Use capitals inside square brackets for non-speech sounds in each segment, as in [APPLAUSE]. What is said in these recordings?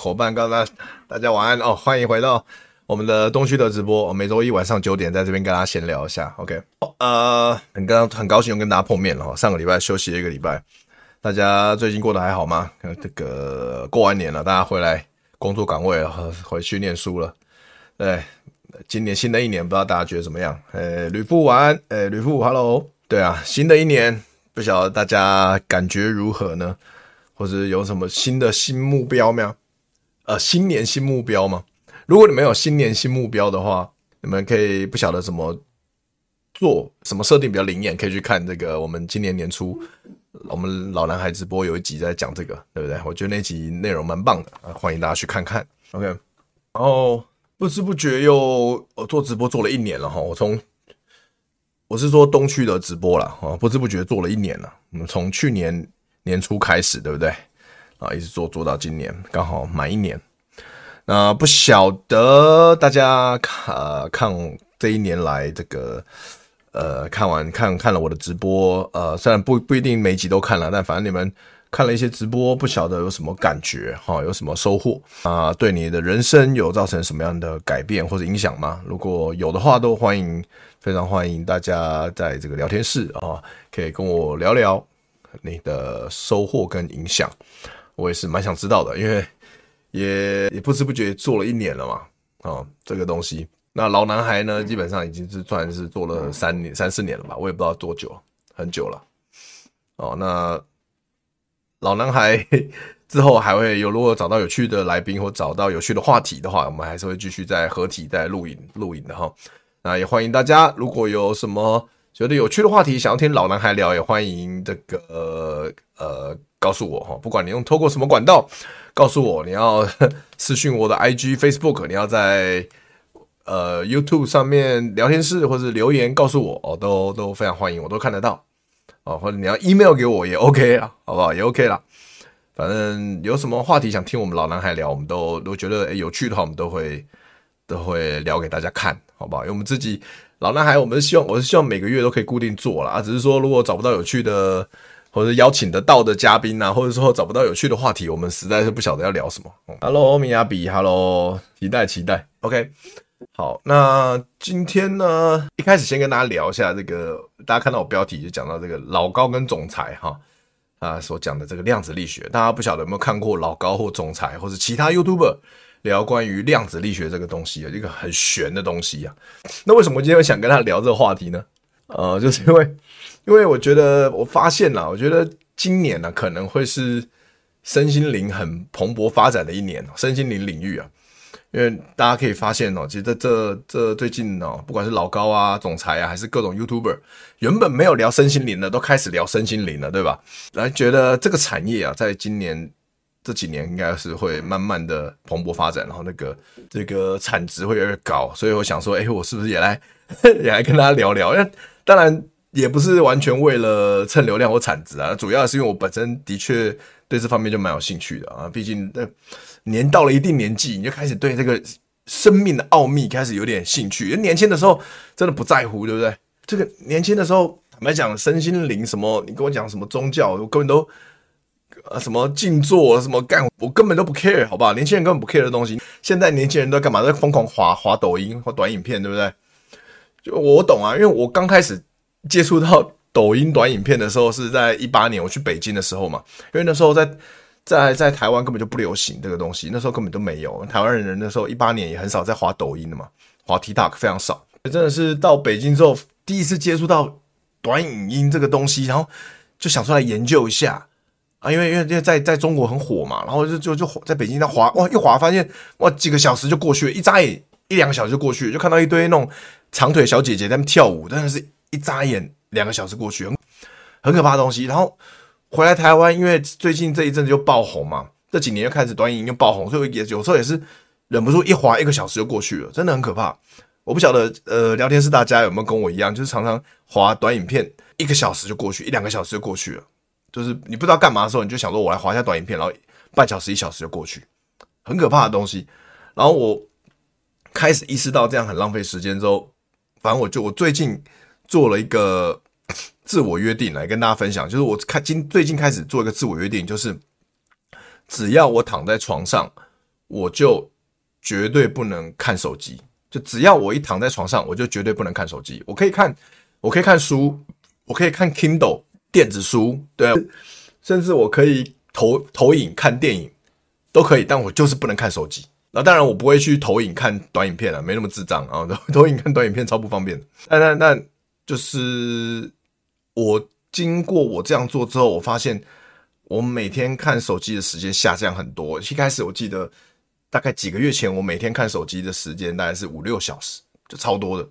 伙伴，刚刚大家晚安哦，欢迎回到我们的东区的直播，每周一晚上九点在这边跟大家闲聊一下。OK，呃，很刚很高兴又跟大家碰面了哈，上个礼拜休息了一个礼拜，大家最近过得还好吗？这个过完年了，大家回来工作岗位了，回去念书了。对，今年新的一年，不知道大家觉得怎么样？诶，吕布晚安，诶，吕布，Hello，对啊，新的一年，不晓得大家感觉如何呢？或者有什么新的新目标没有？呃，新年新目标吗？如果你们有新年新目标的话，你们可以不晓得怎么做，什么设定比较灵验，可以去看这个。我们今年年初，我们老男孩直播有一集在讲这个，对不对？我觉得那集内容蛮棒的啊，欢迎大家去看看。OK，然后不知不觉又我做直播做了一年了哈，我从我是说东区的直播了啊，不知不觉做了一年了。我们从去年。年初开始，对不对？啊，一直做做到今年，刚好满一年。那不晓得大家看、呃、看这一年来这个呃，看完看看了我的直播，呃，虽然不不一定每集都看了，但反正你们看了一些直播，不晓得有什么感觉哈，有什么收获啊、对你的人生有造成什么样的改变或者影响吗？如果有的话，都欢迎，非常欢迎大家在这个聊天室啊，可以跟我聊聊。你的收获跟影响，我也是蛮想知道的，因为也也不知不觉做了一年了嘛，哦，这个东西。那老男孩呢，基本上已经是算是做了三年、三四年了吧，我也不知道多久，很久了。哦，那老男孩 [LAUGHS] 之后还会有，如果找到有趣的来宾或找到有趣的话题的话，我们还是会继续在合体在录影录影的哈。那也欢迎大家，如果有什么。觉得有趣的话题，想要听老男孩聊，也欢迎这个呃，呃告诉我哈。不管你用透过什么管道，告诉我你要 [LAUGHS] 私讯我的 IG、Facebook，你要在呃 YouTube 上面聊天室或者留言告诉我哦，都都非常欢迎，我都看得到哦。或者你要 email 给我也 OK 啊，好不好？也 OK 啦。反正有什么话题想听我们老男孩聊，我们都都觉得诶有趣的话，我们都会都会聊给大家看，好不好？因为我们自己。老男孩，我们希望，我是希望每个月都可以固定做啦。只是说如果找不到有趣的，或者邀请得到的嘉宾啊，或者说找不到有趣的话题，我们实在是不晓得要聊什么。嗯、Hello，欧米亚比，Hello，期待期待。OK，好，那今天呢，一开始先跟大家聊一下这个，大家看到我标题就讲到这个老高跟总裁哈啊所讲的这个量子力学，大家不晓得有没有看过老高或总裁，或者其他 YouTuber。聊关于量子力学这个东西啊，一个很玄的东西啊。那为什么今天会想跟他聊这个话题呢？呃，就是因为，因为我觉得我发现了，我觉得今年呢、可能会是身心灵很蓬勃发展的一年，身心灵领域啊。因为大家可以发现哦，其实这这这最近哦，不管是老高啊、总裁啊，还是各种 YouTuber，原本没有聊身心灵的，都开始聊身心灵了，对吧？来觉得这个产业啊，在今年。这几年应该是会慢慢的蓬勃发展，然后那个这个产值会越来越高，所以我想说，哎，我是不是也来 [LAUGHS] 也来跟大家聊聊？因为当然也不是完全为了蹭流量或产值啊，主要是因为我本身的确对这方面就蛮有兴趣的啊。毕竟那年到了一定年纪，你就开始对这个生命的奥秘开始有点兴趣。因为年轻的时候真的不在乎，对不对？这个年轻的时候坦白讲，身心灵什么，你跟我讲什么宗教，我根本都。啊，什么静坐，什么干，我根本都不 care，好不好？年轻人根本不 care 的东西，现在年轻人都干嘛？在疯狂滑滑抖音或短影片，对不对？就我懂啊，因为我刚开始接触到抖音短影片的时候是在一八年，我去北京的时候嘛，因为那时候在在在台湾根本就不流行这个东西，那时候根本都没有。台湾人那时候一八年也很少在滑抖音的嘛，滑 TikTok 非常少。真的是到北京之后，第一次接触到短影音这个东西，然后就想出来研究一下啊，因为因为因为在在中国很火嘛，然后就就就在北京在滑哇，一滑发现哇几个小时就过去了，一眨眼一两个小时就过去了，就看到一堆那种长腿小姐姐在那跳舞，真的是一眨眼两个小时过去，很可怕的东西，然后。回来台湾，因为最近这一阵子就爆红嘛，这几年又开始短影又爆红，所以也有时候也是忍不住一滑一个小时就过去了，真的很可怕。我不晓得呃，聊天室大家有没有跟我一样，就是常常滑短影片一个小时就过去，一两个小时就过去了，就是你不知道干嘛的时候，你就想说我来滑一下短影片，然后半小时一小时就过去，很可怕的东西。然后我开始意识到这样很浪费时间之后，反正我就我最近做了一个。自我约定来跟大家分享，就是我开今最近开始做一个自我约定，就是只要我躺在床上，我就绝对不能看手机。就只要我一躺在床上，我就绝对不能看手机。我可以看，我可以看书，我可以看 Kindle 电子书，对，甚至我可以投投影看电影都可以，但我就是不能看手机。那当然，我不会去投影看短影片了，没那么智障啊！投影看短影片超不方便。那那那就是。我经过我这样做之后，我发现我每天看手机的时间下降很多。一开始我记得大概几个月前，我每天看手机的时间大概是五六小时，就超多的。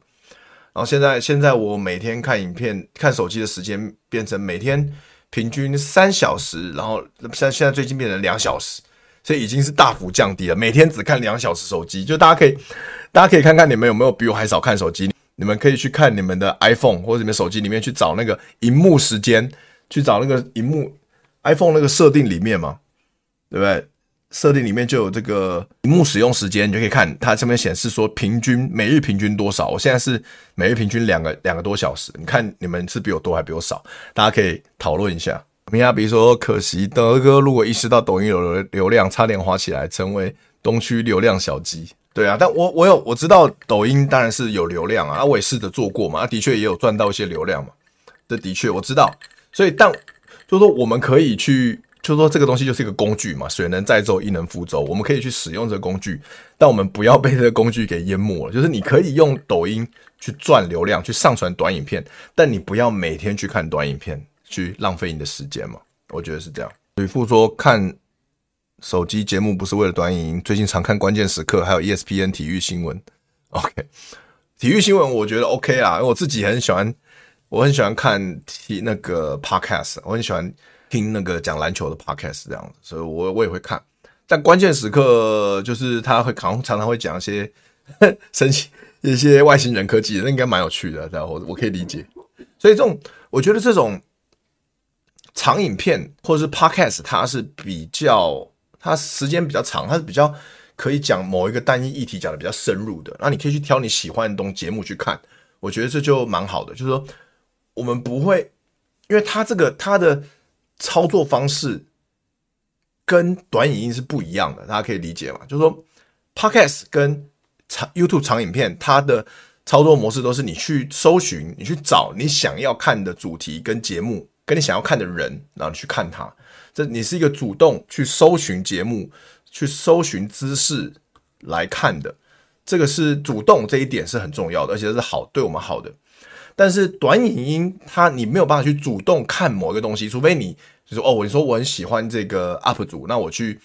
然后现在现在我每天看影片、看手机的时间变成每天平均三小时，然后现现在最近变成两小时，所以已经是大幅降低了。每天只看两小时手机，就大家可以大家可以看看你们有没有比我还少看手机。你们可以去看你们的 iPhone 或者你们手机里面去找那个荧幕时间，去找那个荧幕 iPhone 那个设定里面嘛，对不对？设定里面就有这个荧幕使用时间，你就可以看它上面显示说平均每日平均多少。我现在是每日平均两个两个多小时，你看你们是比我多还比我少？大家可以讨论一下。明亚比如说，可惜德哥如果意识到抖音有流流量，差点滑起来成为东区流量小鸡。对啊，但我我有我知道抖音当然是有流量啊，我也试着做过嘛，的确也有赚到一些流量嘛，这的确我知道，所以但就是说我们可以去，就是说这个东西就是一个工具嘛，水能载舟亦能覆舟，我们可以去使用这个工具，但我们不要被这个工具给淹没了。就是你可以用抖音去赚流量，去上传短影片，但你不要每天去看短影片，去浪费你的时间嘛，我觉得是这样。吕父说看。手机节目不是为了短影音，最近常看关键时刻，还有 ESPN 体育新闻。OK，体育新闻我觉得 OK 啊，因为我自己很喜欢，我很喜欢看体那个 Podcast，我很喜欢听那个讲篮球的 Podcast 这样子，所以我我也会看。但关键时刻就是他会常常常会讲一些 [LAUGHS] 神奇一些外星人科技，那应该蛮有趣的，然后我我可以理解。所以这种我觉得这种长影片或者是 Podcast，它是比较。它时间比较长，它是比较可以讲某一个单一议题讲的比较深入的，那你可以去挑你喜欢的东节目去看，我觉得这就蛮好的。就是说，我们不会，因为它这个它的操作方式跟短影音是不一样的，大家可以理解嘛？就是说，Podcast 跟长 YouTube 长影片，它的操作模式都是你去搜寻，你去找你想要看的主题跟节目，跟你想要看的人，然后你去看它。你是一个主动去搜寻节目、去搜寻知识来看的，这个是主动这一点是很重要的，而且是好对我们好的。但是短影音它你没有办法去主动看某一个东西，除非你就说哦，我说我很喜欢这个 UP 主，那我去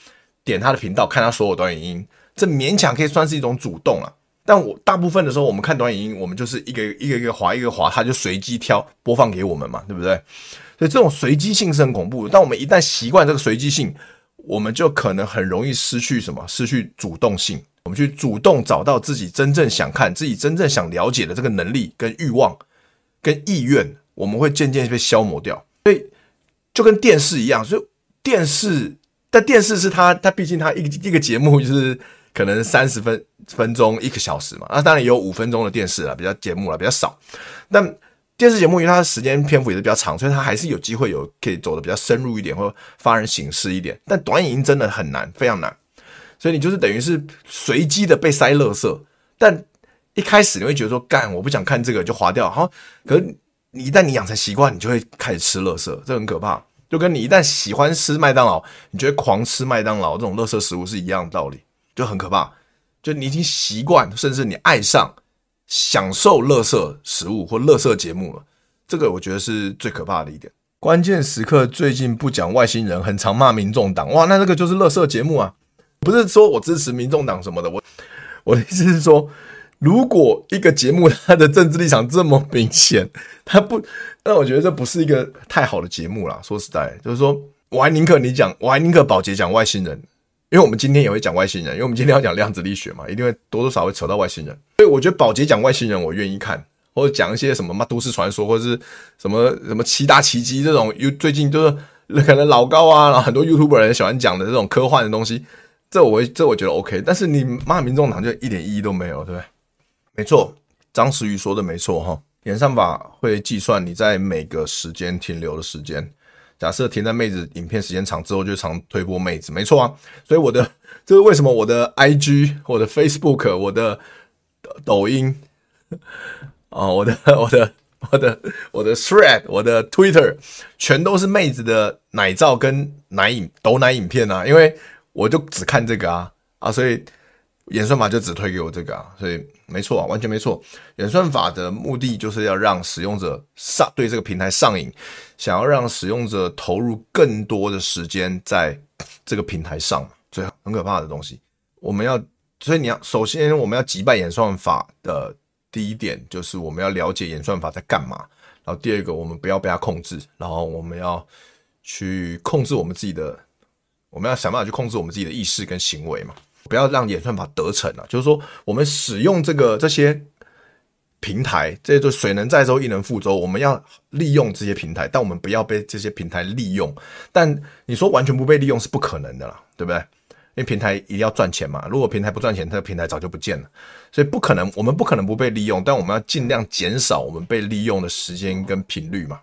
点他的频道看他所有短影音，这勉强可以算是一种主动啊。但我大部分的时候，我们看短影音，我们就是一个一个一个滑一个滑，它就随机挑播放给我们嘛，对不对？所以这种随机性是很恐怖的。但我们一旦习惯这个随机性，我们就可能很容易失去什么？失去主动性。我们去主动找到自己真正想看、自己真正想了解的这个能力、跟欲望、跟意愿，我们会渐渐被消磨掉。所以就跟电视一样，所以电视，但电视是它，它毕竟它一个一个节目就是可能三十分分钟、一个小时嘛。那当然也有五分钟的电视了，比较节目了比较少，但。电视节目因为它的时间篇幅也是比较长，所以它还是有机会有可以走的比较深入一点，或发人省思一点。但短影音真的很难，非常难，所以你就是等于是随机的被塞垃圾。但一开始你会觉得说，干，我不想看这个就划掉。好，可是你一旦你养成习惯，你就会开始吃垃圾，这很可怕。就跟你一旦喜欢吃麦当劳，你觉得狂吃麦当劳这种垃圾食物是一样的道理，就很可怕。就你已经习惯，甚至你爱上享受垃圾食物或垃圾节目了，这个我觉得是最可怕的一点。关键时刻最近不讲外星人，很常骂民众党，哇，那这个就是垃圾节目啊！不是说我支持民众党什么的，我 [LAUGHS] 我的意思是说。如果一个节目它的政治立场这么明显，[LAUGHS] 它不，那我觉得这不是一个太好的节目啦。说实在，就是说，我还宁可你讲，我还宁可宝杰讲外星人，因为我们今天也会讲外星人，因为我们今天要讲量子力学嘛，一定会多多少少会扯到外星人。所以我觉得宝杰讲外星人，我愿意看，或者讲一些什么嘛都市传说，或者是什么什么七大奇迹这种，又最近就是可能老高啊，然后很多 YouTuber 人喜欢讲的这种科幻的东西，这我这我觉得 OK。但是你骂民众党就一点意义都没有，对不对？没错，张时宇说的没错哈。演算法会计算你在每个时间停留的时间。假设停在妹子影片时间长之后，就常推播妹子，没错啊。所以我的 [LAUGHS] 这是为什么我的 IG、我的 Facebook、我的抖音 [LAUGHS] 啊、我的 [LAUGHS] 我的我的我的 Thread、我的 Twitter，全都是妹子的奶照跟奶影抖奶影片啊，因为我就只看这个啊啊，所以。演算法就只推给我这个啊，所以没错啊，完全没错。演算法的目的就是要让使用者上对这个平台上瘾，想要让使用者投入更多的时间在这个平台上，所以很可怕的东西。我们要，所以你要首先我们要击败演算法的第一点就是我们要了解演算法在干嘛，然后第二个我们不要被它控制，然后我们要去控制我们自己的，我们要想办法去控制我们自己的意识跟行为嘛。不要让演算法得逞了，就是说，我们使用这个这些平台，这就水能载舟，亦能覆舟。我们要利用这些平台，但我们不要被这些平台利用。但你说完全不被利用是不可能的啦，对不对？因为平台一定要赚钱嘛。如果平台不赚钱，这个平台早就不见了。所以不可能，我们不可能不被利用，但我们要尽量减少我们被利用的时间跟频率嘛。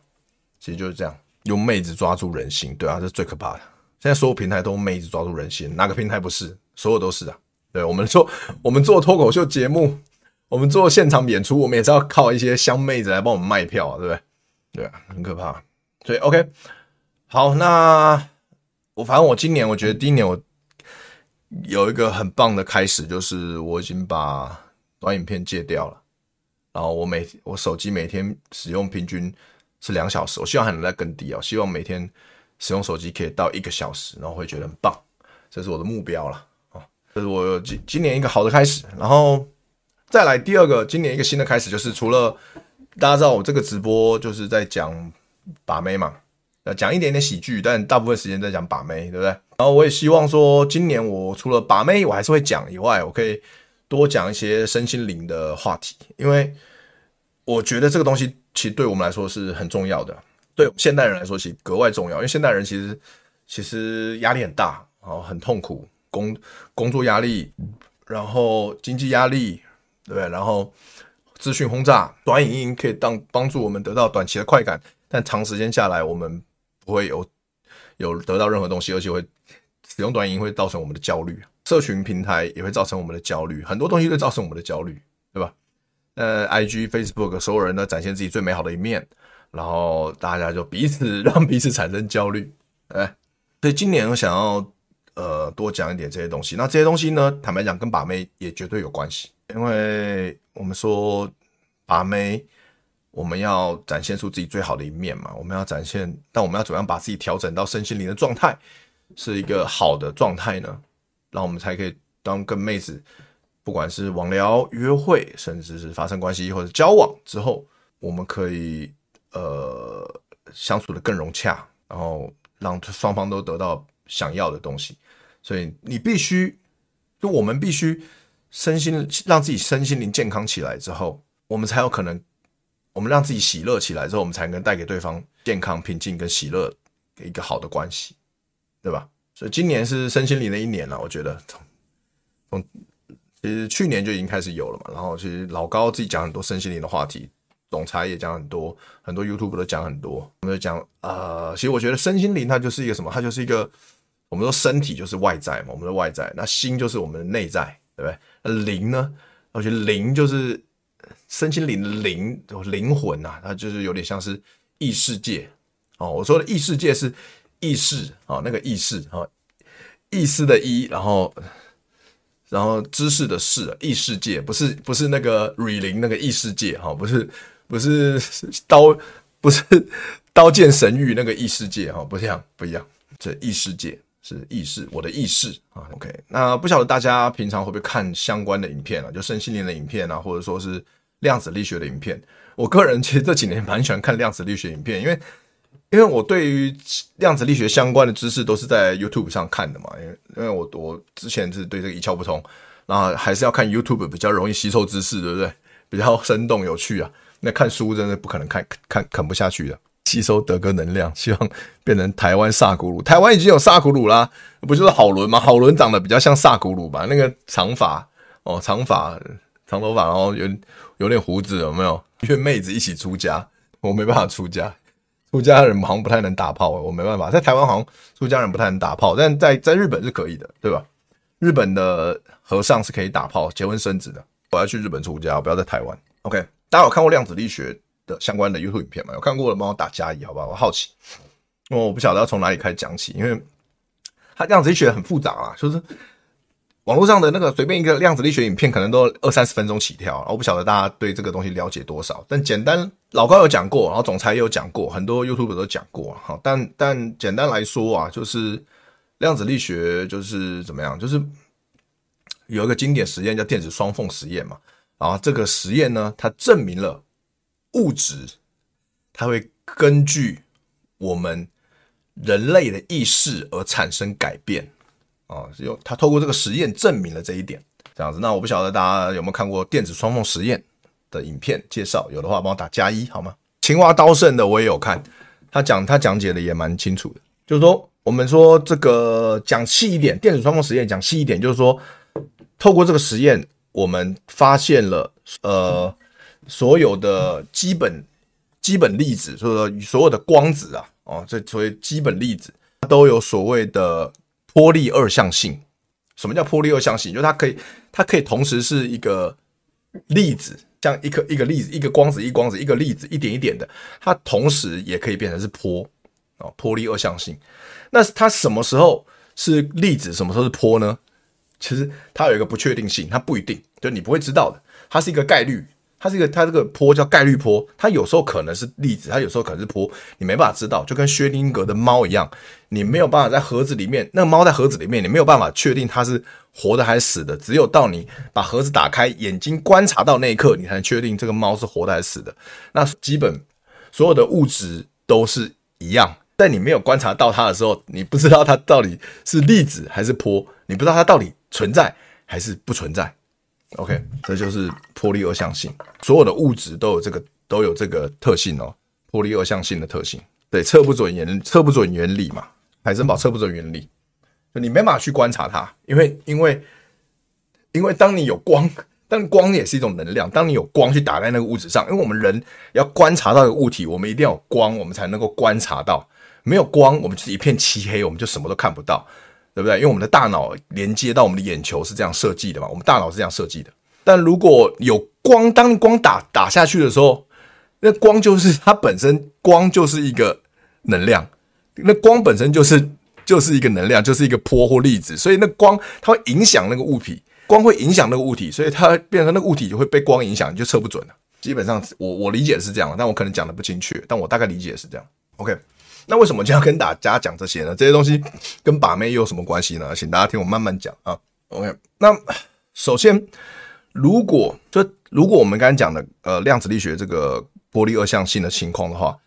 其实就是这样，用妹子抓住人心，对啊，这是最可怕的。现在所有平台都用妹子抓住人心，哪个平台不是？所有都是啊，对，我们做我们做脱口秀节目，我们做现场演出，我们也是要靠一些香妹子来帮我们卖票啊，对不对？对啊，很可怕。所以 OK，好，那我反正我今年我觉得第一年我有一个很棒的开始，就是我已经把短影片戒掉了，然后我每我手机每天使用平均是两小时，我希望还能再更低啊，希望每天使用手机可以到一个小时，然后会觉得很棒，这是我的目标了。这是我今今年一个好的开始，然后再来第二个，今年一个新的开始就是，除了大家知道我这个直播就是在讲把妹嘛，呃，讲一点点喜剧，但大部分时间在讲把妹，对不对？然后我也希望说，今年我除了把妹我还是会讲以外，我可以多讲一些身心灵的话题，因为我觉得这个东西其实对我们来说是很重要的，对现代人来说其实格外重要，因为现代人其实其实压力很大，然后很痛苦。工工作压力，然后经济压力，对不对？然后资讯轰炸，短影音可以当帮助我们得到短期的快感，但长时间下来，我们不会有有得到任何东西，而且会使用短影音会造成我们的焦虑，社群平台也会造成我们的焦虑，很多东西会造成我们的焦虑，对吧？呃，IG、Facebook，所有人呢展现自己最美好的一面，然后大家就彼此 [LAUGHS] 让彼此产生焦虑，哎，所以今年我想要。呃，多讲一点这些东西。那这些东西呢，坦白讲，跟把妹也绝对有关系。因为我们说把妹，我们要展现出自己最好的一面嘛。我们要展现，但我们要怎么样把自己调整到身心灵的状态，是一个好的状态呢？让我们才可以当跟妹子，不管是网聊、约会，甚至是发生关系或者交往之后，我们可以呃相处的更融洽，然后让双方都得到。想要的东西，所以你必须，就我们必须身心让自己身心灵健康起来之后，我们才有可能，我们让自己喜乐起来之后，我们才能带给对方健康、平静跟喜乐的一个好的关系，对吧？所以今年是身心灵的一年了，我觉得从从其实去年就已经开始有了嘛，然后其实老高自己讲很多身心灵的话题。总裁也讲很多，很多 YouTube 都讲很多。我们就讲，呃，其实我觉得身心灵它就是一个什么？它就是一个，我们说身体就是外在嘛，我们的外在，那心就是我们的内在，对不对？灵呢？我觉得灵就是身心灵的灵，灵魂呐、啊，它就是有点像是异世界哦。我说的异世界是意识啊，那个意识啊，意思的意，然后然后知识的识，异世界不是不是那个瑞林那个异世界哈，不是不是刀不是刀剑神域那个异世界哈，不一样不一样，这异世界。是意识，我的意识啊。OK，那不晓得大家平常会不会看相关的影片啊？就身心灵的影片啊，或者说是量子力学的影片。我个人其实这几年蛮喜欢看量子力学影片，因为因为我对于量子力学相关的知识都是在 YouTube 上看的嘛。因为因为我我之前是对这个一窍不通，然后还是要看 YouTube 比较容易吸收知识，对不对？比较生动有趣啊。那看书真的不可能看看啃不下去的。吸收德哥能量，希望变成台湾萨古鲁。台湾已经有萨古鲁啦，不就是好伦吗？好伦长得比较像萨古鲁吧？那个长发哦，长发长头发，然后有有点胡子，有没有？约妹子一起出家，我没办法出家。出家人好像不太能打炮，我没办法。在台湾好像出家人不太能打炮，但在在日本是可以的，对吧？日本的和尚是可以打炮、结婚生子的。我要去日本出家，不要在台湾。OK，大家有看过量子力学的相关的 YouTube 影片嘛，有看过的帮我打加一，好不好？我好奇，因为我不晓得要从哪里开始讲起，因为它量子力学很复杂啊，就是网络上的那个随便一个量子力学影片，可能都二三十分钟起跳。我不晓得大家对这个东西了解多少，但简单老高有讲过，然后总裁也有讲过，很多 YouTube 都讲过。好，但但简单来说啊，就是量子力学就是怎么样，就是有一个经典实验叫电子双缝实验嘛。然后这个实验呢，它证明了。物质，它会根据我们人类的意识而产生改变啊！有他透过这个实验证明了这一点，这样子。那我不晓得大家有没有看过电子双缝实验的影片介绍？有的话帮我打加一好吗？青蛙刀圣的我也有看，他讲他讲解的也蛮清楚的。就是说，我们说这个讲细一点，电子双缝实验讲细一点，就是说，透过这个实验，我们发现了呃。所有的基本基本粒子，所以说所有的光子啊，哦，这所谓基本粒子，都有所谓的波粒二象性。什么叫波粒二象性？就是它可以，它可以同时是一个粒子，像一颗一个粒子，一个光子，一光子，一个粒子，一点一点的，它同时也可以变成是波哦，波粒二象性。那它什么时候是粒子，什么时候是波呢？其实它有一个不确定性，它不一定，就你不会知道的，它是一个概率。它是一个，它这个坡叫概率坡，它有时候可能是粒子，它有时候可能是坡，你没办法知道，就跟薛定格的猫一样，你没有办法在盒子里面，那个猫在盒子里面，你没有办法确定它是活的还是死的，只有到你把盒子打开，眼睛观察到那一刻，你才能确定这个猫是活的还是死的。那基本所有的物质都是一样，但你没有观察到它的时候，你不知道它到底是粒子还是波，你不知道它到底存在还是不存在。OK，这就是波粒二象性，所有的物质都有这个都有这个特性哦，波粒二象性的特性。对，测不准原测不准原理嘛，海森堡测不准原理，就你没办法去观察它，因为因为因为当你有光，但光也是一种能量，当你有光去打在那个物质上，因为我们人要观察到一个物体，我们一定要有光，我们才能够观察到，没有光，我们就是一片漆黑，我们就什么都看不到。对不对？因为我们的大脑连接到我们的眼球是这样设计的嘛，我们大脑是这样设计的。但如果有光，当光打打下去的时候，那光就是它本身，光就是一个能量。那光本身就是就是一个能量，就是一个波或粒子。所以那光它会影响那个物体，光会影响那个物体，所以它变成那个物体就会被光影响，你就测不准了。基本上我我理解是这样，但我可能讲的不精确，但我大概理解是这样。OK。那为什么就要跟大家讲这些呢？这些东西跟把妹又有什么关系呢？请大家听我慢慢讲啊。OK，那首先，如果就如果我们刚才讲的呃量子力学这个波粒二象性的情况的话，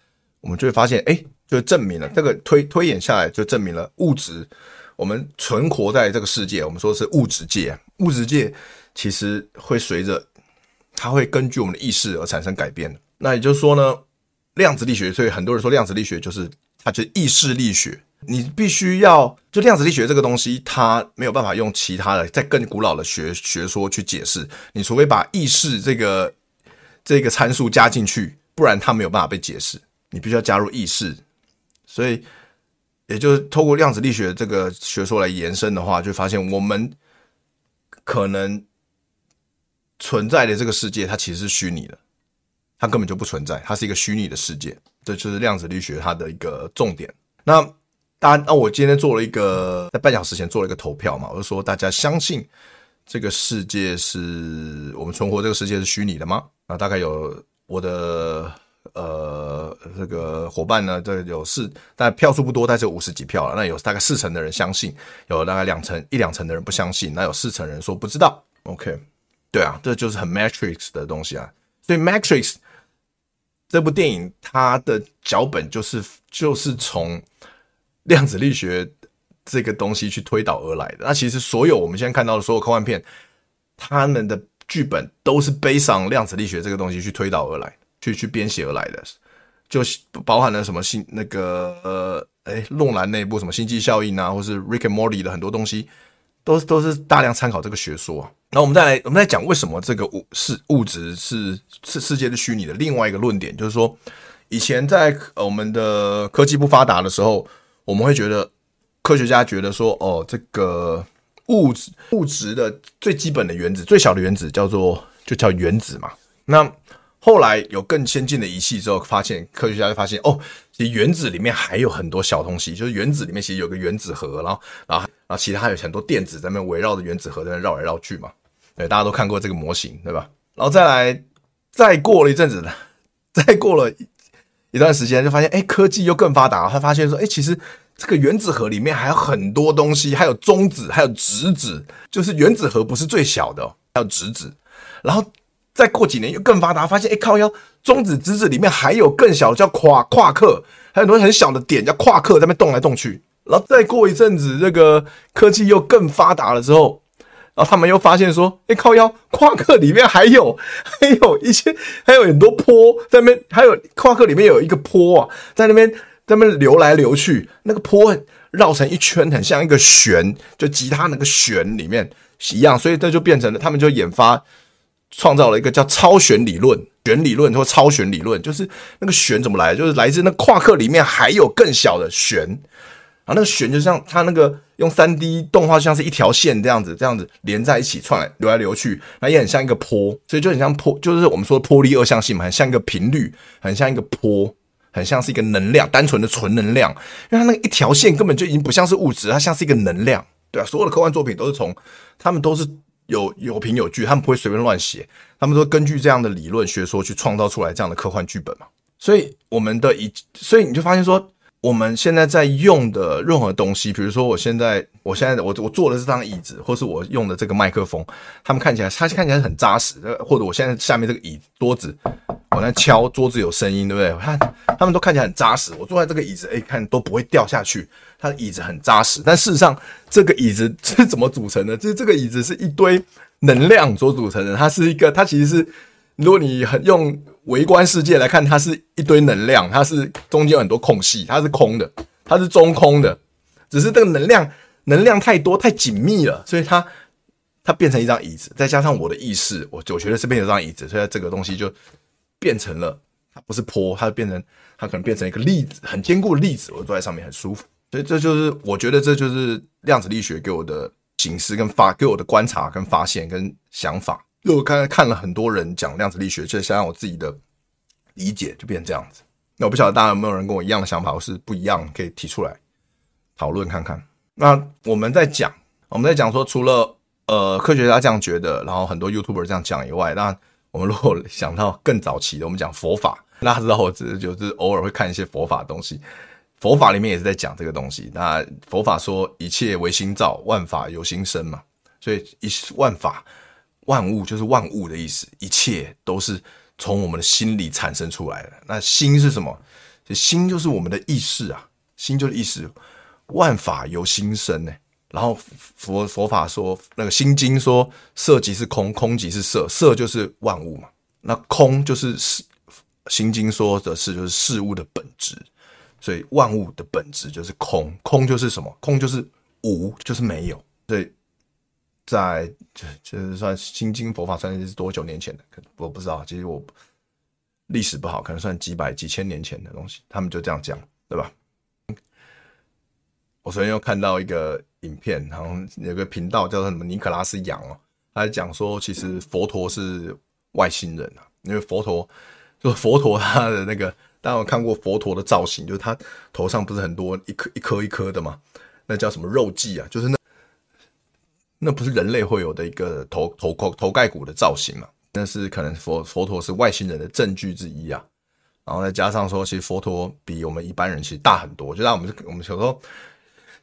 我们就会发现，哎，就证明了这个推推演下来，就证明了物质我们存活在这个世界，我们说是物质界，物质界其实会随着它会根据我们的意识而产生改变。那也就是说呢，量子力学，所以很多人说量子力学就是。它就意识力学，你必须要就量子力学这个东西，它没有办法用其他的在更古老的学学说去解释。你除非把意识这个这个参数加进去，不然它没有办法被解释。你必须要加入意识，所以也就是透过量子力学这个学说来延伸的话，就发现我们可能存在的这个世界，它其实是虚拟的。它根本就不存在，它是一个虚拟的世界。这就是量子力学它的一个重点。那当然，那我今天做了一个，在半小时前做了一个投票嘛，我就说大家相信这个世界是我们存活这个世界是虚拟的吗？那大概有我的呃这个伙伴呢，这有四，但票数不多，但是有五十几票了。那有大概四成的人相信，有大概两成一两成的人不相信，那有四成人说不知道。OK，对啊，这就是很 Matrix 的东西啊。所以 Matrix 这部电影它的脚本就是就是从量子力学这个东西去推导而来的。那其实所有我们现在看到的所有科幻片，他们的剧本都是背上量子力学这个东西去推导而来，去去编写而来的，就包含了什么星那个呃，哎，诺兰那部什么星际效应啊，或是 Rick and Morty 的很多东西，都都是大量参考这个学说啊。那我们再来，我们再讲为什么这个物是物质是是世界的虚拟的另外一个论点，就是说，以前在我们的科技不发达的时候，我们会觉得科学家觉得说，哦，这个物质物质的最基本的原子，最小的原子叫做就叫原子嘛。那后来有更先进的仪器之后，发现科学家就发现，哦，其实原子里面还有很多小东西，就是原子里面其实有个原子核，然后然后然后其他有很多电子在那边围绕着原子核在那绕来绕去嘛。对，大家都看过这个模型，对吧？然后再来，再过了一阵子，再过了一段时间，就发现，哎，科技又更发达了。他发现说，哎，其实这个原子核里面还有很多东西，还有中子，还有质子，就是原子核不是最小的哦，还有质子。然后再过几年又更发达，发现，哎，靠腰，中子、质子里面还有更小的，叫夸夸克，还有很多很小的点叫夸克，在那边动来动去。然后再过一阵子，这个科技又更发达了之后。然后他们又发现说：“哎，靠腰，夸克里面还有 [LAUGHS] 还有一些，还有很多坡在那边，还有夸克里面有一个坡啊，在那边在那边流来流去，那个坡绕成一圈，很像一个旋，就吉他那个旋里面一样，所以这就变成了，他们就研发创造了一个叫超弦理论、弦理论或超弦理论，就是那个弦怎么来，就是来自那夸克里面还有更小的弦。”然后那个弦就像它那个用三 D 动画，像是一条线这样子，这样子连在一起串来流来流去，那也很像一个波，所以就很像波，就是我们说的波粒二象性嘛，很像一个频率，很像一个波，很像是一个能量，单纯的纯能量。因为它那一条线根本就已经不像是物质，它像是一个能量，对啊，所有的科幻作品都是从，他们都是有有凭有据，他们不会随便乱写，他们都根据这样的理论学说去创造出来这样的科幻剧本嘛。所以我们的一，所以你就发现说。我们现在在用的任何东西，比如说我现在，我现在我我坐的这张椅子，或是我用的这个麦克风，他们看起来，它看起来很扎实。或者我现在下面这个椅子桌子，我在敲桌子有声音，对不对？看，他们都看起来很扎实。我坐在这个椅子，哎，看都不会掉下去。它的椅子很扎实，但事实上，这个椅子 [LAUGHS] 是怎么组成的？就是这个椅子是一堆能量所组成的。它是一个，它其实是，如果你很用。微观世界来看，它是一堆能量，它是中间有很多空隙，它是空的，它是中空的，只是这个能量能量太多太紧密了，所以它它变成一张椅子，再加上我的意识，我我觉得这边有张椅子，所以这个东西就变成了，它不是坡，它变成它可能变成一个粒子，很坚固的粒子，我坐在上面很舒服，所以这就是我觉得这就是量子力学给我的形式跟发给我的观察跟发现跟想法。就我刚才看了很多人讲量子力学，就想想我自己的理解，就变成这样子。那我不晓得大家有没有人跟我一样的想法，或是不一样，可以提出来讨论看看。那我们在讲，我们在讲说，除了呃科学家这样觉得，然后很多 YouTuber 这样讲以外，那我们如果 [LAUGHS] 想到更早期的，我们讲佛法，那时候我只是就是偶尔会看一些佛法的东西，佛法里面也是在讲这个东西。那佛法说一切唯心造，万法由心生嘛，所以一万法。万物就是万物的意思，一切都是从我们的心里产生出来的。那心是什么？心就是我们的意识啊，心就是意识。万法由心生呢。然后佛佛法说，那个心经说，色即是空，空即是色，色就是万物嘛。那空就是事，心经说的是就是事物的本质。所以万物的本质就是空，空就是什么？空就是无，就是没有。所以。在就就是算心经佛法算是多久年前的？我不知道，其实我历史不好，可能算几百几千年前的东西。他们就这样讲，对吧？我昨天又看到一个影片，好像有个频道叫做什么尼可拉斯杨哦，他讲说其实佛陀是外星人啊，因为佛陀就是佛陀他的那个，大家有看过佛陀的造型，就是他头上不是很多一颗一颗一颗的嘛？那叫什么肉髻啊？就是那那不是人类会有的一个头头头头盖骨的造型嘛？那是可能佛佛陀是外星人的证据之一啊。然后再加上说，其实佛陀比我们一般人其实大很多。就像我们我们小时候，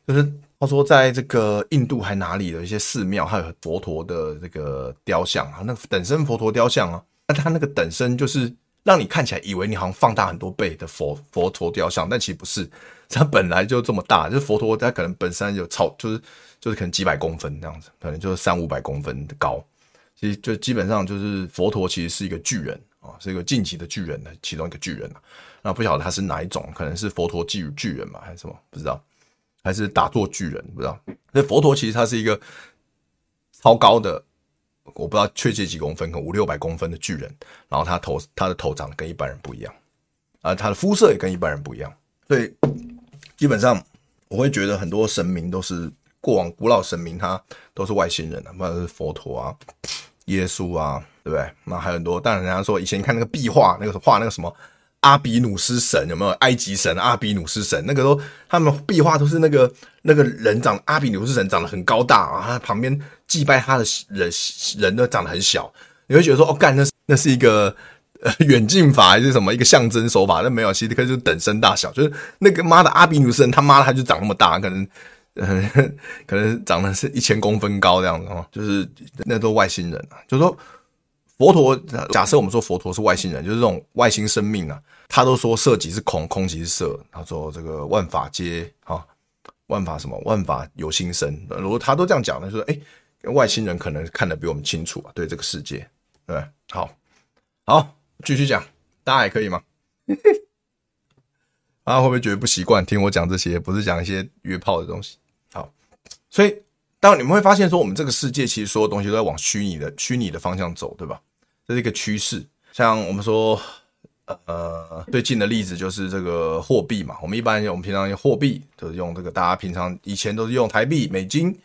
就是他说，在这个印度还哪里的一些寺庙，还有佛陀的这个雕像啊，那等身佛陀雕像啊，那他那个等身就是让你看起来以为你好像放大很多倍的佛佛陀雕像，但其实不是，[LAUGHS] 它本来就这么大。就是佛陀它可能本身有超，就是就是可能几百公分这样子，可能就是三五百公分的高。其实就基本上就是佛陀其实是一个巨人。啊，是一个晋级的巨人的其中一个巨人啊，那不晓得他是哪一种，可能是佛陀巨巨人嘛，还是什么？不知道，还是打坐巨人？不知道。那佛陀其实他是一个超高的，我不知道确切几公分，可能五六百公分的巨人。然后他头他的头长得跟一般人不一样，啊，他的肤色也跟一般人不一样。所以基本上我会觉得很多神明都是过往古老神明，他都是外星人啊，不管是佛陀啊、耶稣啊。对不对？那还有很多，但人家说以前你看那个壁画，那个画那个什么阿比努斯神有没有？埃及神阿比努斯神，那个都他们壁画都是那个那个人长阿比努斯神长得很高大啊，他旁边祭拜他的人人都长得很小，你会觉得说哦，干那那是一个呃 [LAUGHS] 远近法还是什么一个象征手法？那没有，其实可是等身大小，就是那个妈的阿比努斯神他妈的他就长那么大，可能。[LAUGHS] 可能长得是一千公分高这样子哦，就是那都外星人啊，就是说。佛陀，假设我们说佛陀是外星人，就是这种外星生命啊，他都说色即是空，空即是色。他说这个万法皆啊，万法什么？万法由心生。如果他都这样讲，那就说哎，外星人可能看得比我们清楚啊，对这个世界，对，好，好，继续讲，大家也可以吗？[LAUGHS] 大家会不会觉得不习惯听我讲这些？不是讲一些约炮的东西。好，所以当你们会发现说，我们这个世界其实所有东西都在往虚拟的虚拟的方向走，对吧？这是一个趋势，像我们说，呃，最近的例子就是这个货币嘛。我们一般我们平常用货币就是用这个，大家平常以前都是用台币、美金，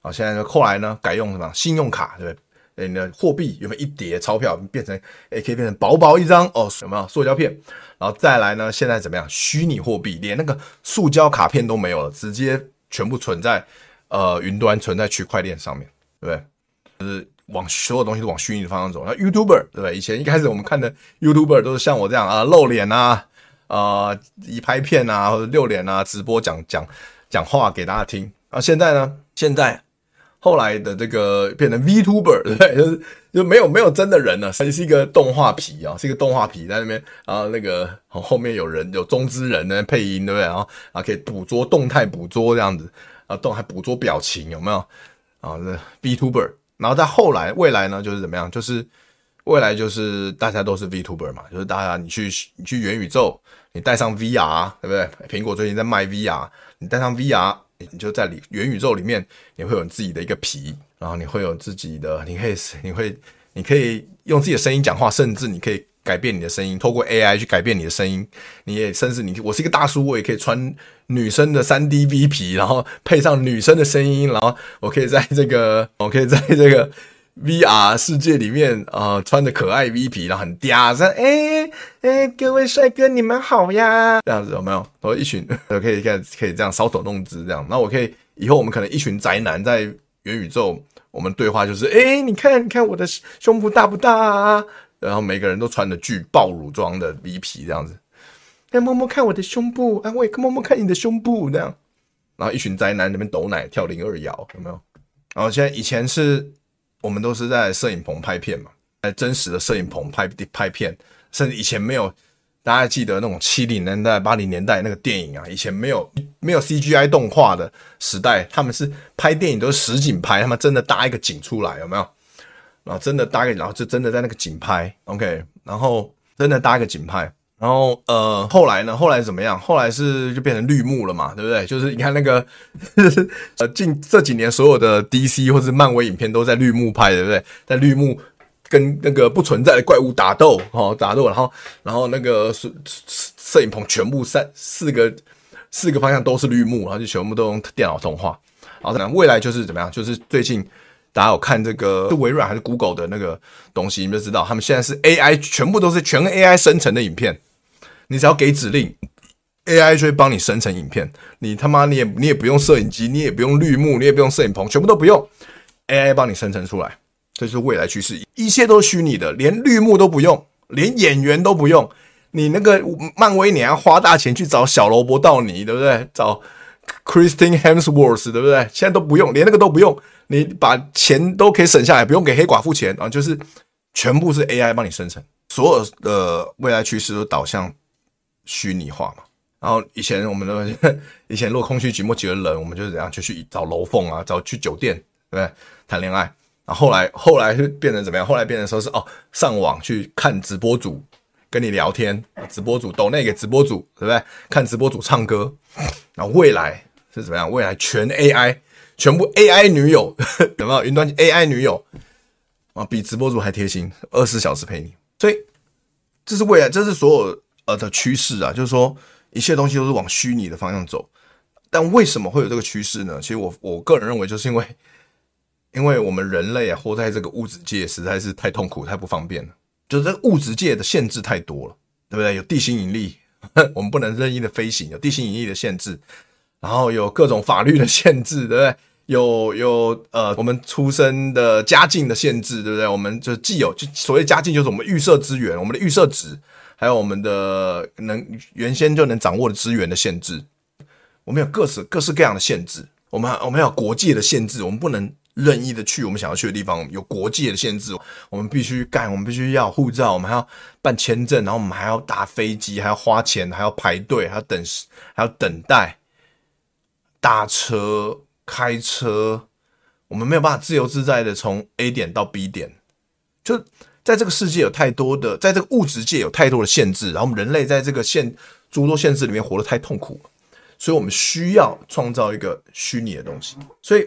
啊，现在后来呢改用什么信用卡，对不对？你的货币有没有一叠钞票变成，哎，可以变成薄薄一张哦，有没有塑胶片？然后再来呢，现在怎么样？虚拟货币连那个塑胶卡片都没有了，直接全部存在呃云端，存在区块链上面，对不对？就是。往所有东西都往虚拟的方向走。那 YouTuber 对不对？以前一开始我们看的 YouTuber 都是像我这样啊，露脸啊，啊，一拍片啊，或者露脸啊，直播讲讲讲话给大家听。啊，现在呢？现在后来的这个变成 VTuber，对不对？就是就没有没有真的人了，它是一个动画皮啊，是一个动画皮在那边啊，那个后面有人有中之人呢配音，对不对？然后啊，可以捕捉动态捕捉这样子啊，动还捕捉表情有没有？啊，这 VTuber。然后在后来，未来呢，就是怎么样？就是未来就是大家都是 VTuber 嘛，就是大家你去你去元宇宙，你带上 VR，对不对？苹果最近在卖 VR，你带上 VR，你就在里元宇宙里面，你会有自己的一个皮，然后你会有自己的，你可以你会你可以用自己的声音讲话，甚至你可以。改变你的声音，透过 AI 去改变你的声音，你也甚至你，我是一个大叔，我也可以穿女生的 3D V 皮，然后配上女生的声音，然后我可以在这个，[LAUGHS] 我可以在这个 VR 世界里面、呃，穿着可爱 V 皮，然后很嗲声，哎哎，各位帅哥你们好呀，这样子有没有？我一群我可以看，可以这样搔首弄姿这样，那我可以以后我们可能一群宅男在元宇宙，我们对话就是，哎，你看你看我的胸部大不大啊？然后每个人都穿着巨爆乳装的 V 皮这样子，来摸摸看我的胸部，啊，我也摸摸看你的胸部这样。然后一群宅男那边抖奶跳零二摇，有没有？然后现在以前是我们都是在摄影棚拍片嘛，在真实的摄影棚拍拍片，甚至以前没有，大家记得那种七零年代、八零年代那个电影啊，以前没有没有 CGI 动画的时代，他们是拍电影都是实景拍，他们真的搭一个景出来，有没有？然后真的搭个，然后就真的在那个景拍，OK，然后真的搭一个景拍，然后呃，后来呢？后来怎么样？后来是就变成绿幕了嘛，对不对？就是你看那个，呵 [LAUGHS] 呵呃，近这几年所有的 DC 或是漫威影片都在绿幕拍，对不对？在绿幕跟那个不存在的怪物打斗，哦，打斗，然后然后那个摄摄影棚全部三四个四个方向都是绿幕，然后就全部都用电脑动画。然后呢，未来就是怎么样？就是最近。大家有看这个是微软还是 Google 的那个东西，你们就知道他们现在是 AI，全部都是全 AI 生成的影片。你只要给指令，AI 就会帮你生成影片。你他妈你也你也不用摄影机，你也不用绿幕，你也不用摄影棚，全部都不用，AI 帮你生成出来。这是未来趋势，一切都是虚拟的，连绿幕都不用，连演员都不用。你那个漫威，你还要花大钱去找小罗伯道尼，对不对？找 Kristen Hemsworth，对不对？现在都不用，连那个都不用，你把钱都可以省下来，不用给黑寡妇钱啊，就是全部是 AI 帮你生成。所有的未来趋势都导向虚拟化嘛。然后以前我们的 [LAUGHS] 以前落空虚寂寞几个人，我们就是怎样就去找楼凤啊，找去酒店，对不对？谈恋爱。然后后来，后来就变成怎么样？后来变成说是哦，上网去看直播主跟你聊天，直播主抖内给直播主，对不对？看直播主唱歌。然后未来是怎么样？未来全 AI，全部 AI 女友，[LAUGHS] 有没有？云端 AI 女友啊，比直播主还贴心，二十四小时陪你。所以这是未来，这是所有的趋势啊，就是说一切东西都是往虚拟的方向走。但为什么会有这个趋势呢？其实我我个人认为，就是因为。因为我们人类啊，活在这个物质界实在是太痛苦、太不方便了。就是这个物质界的限制太多了，对不对？有地心引力，[LAUGHS] 我们不能任意的飞行，有地心引力的限制，然后有各种法律的限制，对不对？有有呃，我们出生的家境的限制，对不对？我们就既有就所谓家境，就是我们预设资源，我们的预设值，还有我们的能原先就能掌握的资源的限制，我们有各式各式各样的限制。我们我们有国界的限制，我们不能。任意的去我们想要去的地方，有国界的限制，我们必须干，我们必须要护照，我们还要办签证，然后我们还要搭飞机，还要花钱，还要排队，还要等，还要等待，搭车、开车，我们没有办法自由自在的从 A 点到 B 点，就在这个世界有太多的，在这个物质界有太多的限制，然后我们人类在这个限诸多限制里面活得太痛苦，所以我们需要创造一个虚拟的东西，所以。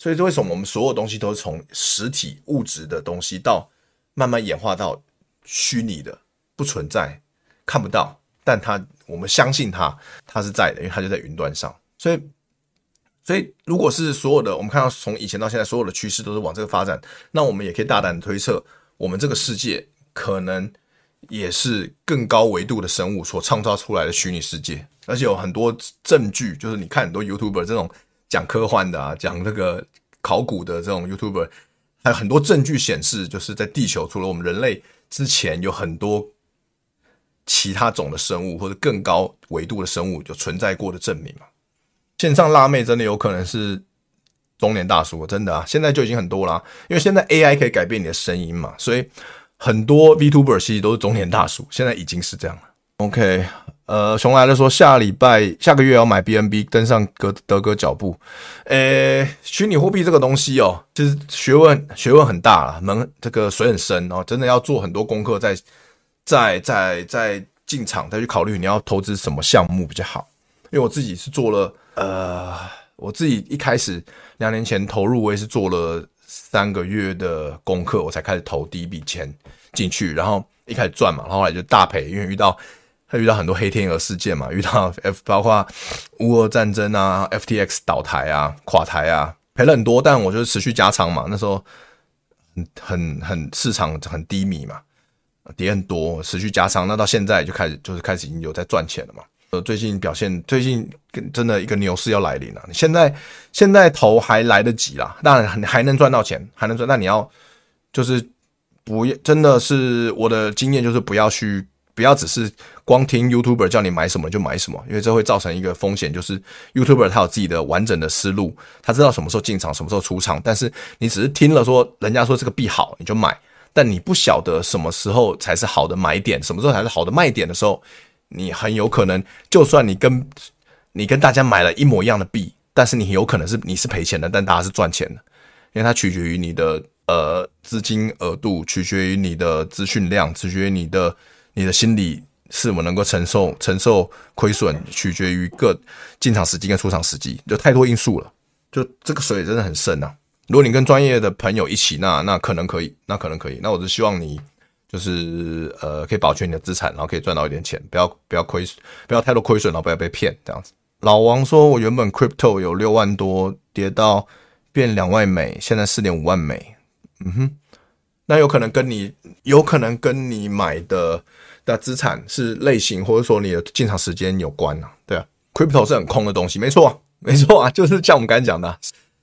所以这，为什么我们所有东西都是从实体物质的东西到慢慢演化到虚拟的、不存在、看不到，但它我们相信它，它是在的，因为它就在云端上。所以，所以如果是所有的我们看到从以前到现在所有的趋势都是往这个发展，那我们也可以大胆推测，我们这个世界可能也是更高维度的生物所创造出来的虚拟世界，而且有很多证据，就是你看很多 YouTuber 这种。讲科幻的啊，讲这个考古的这种 YouTuber，还有很多证据显示，就是在地球除了我们人类之前，有很多其他种的生物或者更高维度的生物就存在过的证明嘛。线上辣妹真的有可能是中年大叔，真的啊，现在就已经很多啦，因为现在 AI 可以改变你的声音嘛，所以很多 VTuber 其实都是中年大叔，现在已经是这样了。OK。呃，熊来了说下礼拜下个月要买 BNB 登上哥德哥脚步。诶，虚拟货币这个东西哦，其实学问学问很大了，门这个水很深哦，真的要做很多功课，再再再再进场，再去考虑你要投资什么项目比较好。因为我自己是做了，呃，我自己一开始两年前投入，我也是做了三个月的功课，我才开始投第一笔钱进去，然后一开始赚嘛，然后后来就大赔，因为遇到。他遇到很多黑天鹅事件嘛，遇到 F 包括乌俄战争啊，FTX 倒台啊，垮台啊，赔了很多，但我就持续加仓嘛。那时候很很很市场很低迷嘛，跌很多，持续加仓。那到现在就开始就是开始已经有在赚钱了嘛。呃，最近表现最近真的一个牛市要来临了。你现在现在投还来得及啦，当然还能赚到钱，还能赚。那你要就是不要，真的是我的经验就是不要去。不要只是光听 YouTuber 叫你买什么就买什么，因为这会造成一个风险，就是 YouTuber 他有自己的完整的思路，他知道什么时候进场，什么时候出场。但是你只是听了说人家说这个币好，你就买，但你不晓得什么时候才是好的买点，什么时候才是好的卖点的时候，你很有可能，就算你跟你跟大家买了一模一样的币，但是你有可能是你是赔钱的，但大家是赚钱的，因为它取决于你的呃资金额度，取决于你的资讯量，取决于你的。你的心理是否能够承受承受亏损，取决于各进场时机跟出场时机，就太多因素了。就这个水真的很深呐。如果你跟专业的朋友一起，那那可能可以，那可能可以。那我是希望你就是呃，可以保全你的资产，然后可以赚到一点钱，不要不要亏损，不要太多亏损，然后不要被骗这样子。老王说，我原本 crypto 有六万多，跌到变两万美，现在四点五万美。嗯哼，那有可能跟你有可能跟你买的的资产是类型，或者说你的进场时间有关啊。对啊，crypto 是很空的东西，没错，[LAUGHS] 没错啊，就是像我们刚才讲的，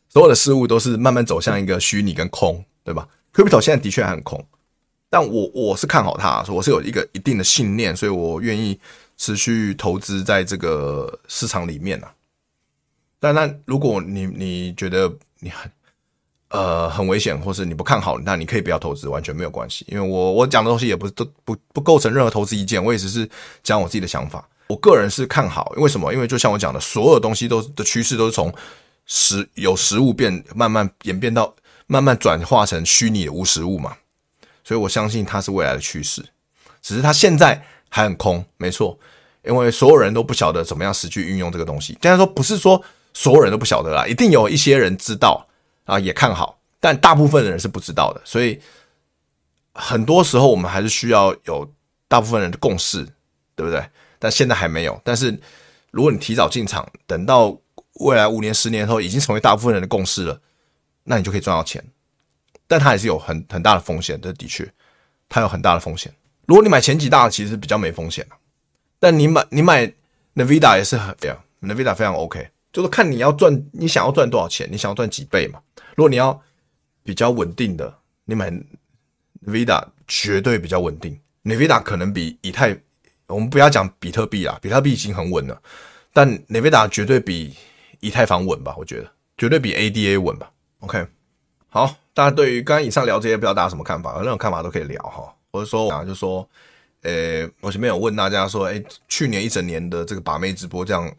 所有的事物都是慢慢走向一个虚拟跟空，对吧？crypto 现在的确很空，但我我是看好它，我是有一个一定的信念，所以我愿意持续投资在这个市场里面啊。但那如果你你觉得你很呃很危险，或是你不看好，那你可以不要投资，完全没有关系。因为我我讲的东西也不是都不不构成任何投资意见，我也只是讲我自己的想法。我个人是看好，为什么？因为就像我讲的，所有东西都的趋势都是从实有实物变慢慢演变到慢慢转化成虚拟的无实物嘛。所以我相信它是未来的趋势，只是它现在还很空，没错。因为所有人都不晓得怎么样实际运用这个东西。虽然说不是说。所有人都不晓得啦，一定有一些人知道啊，也看好，但大部分的人是不知道的。所以很多时候我们还是需要有大部分人的共识，对不对？但现在还没有。但是如果你提早进场，等到未来五年、十年后已经成为大部分人的共识了，那你就可以赚到钱。但它还是有很很大的风险，这的确，它有很大的风险。如果你买前几大，其实比较没风险。但你买你买 Nvidia 也是很对啊，Nvidia 非常 OK。就是看你要赚，你想要赚多少钱，你想要赚几倍嘛？如果你要比较稳定的，你买 Nvidia 绝对比较稳定。Nvidia 可能比以太，我们不要讲比特币啊，比特币已经很稳了，但 Nvidia 绝对比以太坊稳吧？我觉得绝对比 ADA 稳吧。OK，好，大家对于刚刚以上聊这些，不知道大家什么看法？有任何看法都可以聊哈，或者说啊，就说，呃，我前面有问大家说，诶，去年一整年的这个把妹直播这样。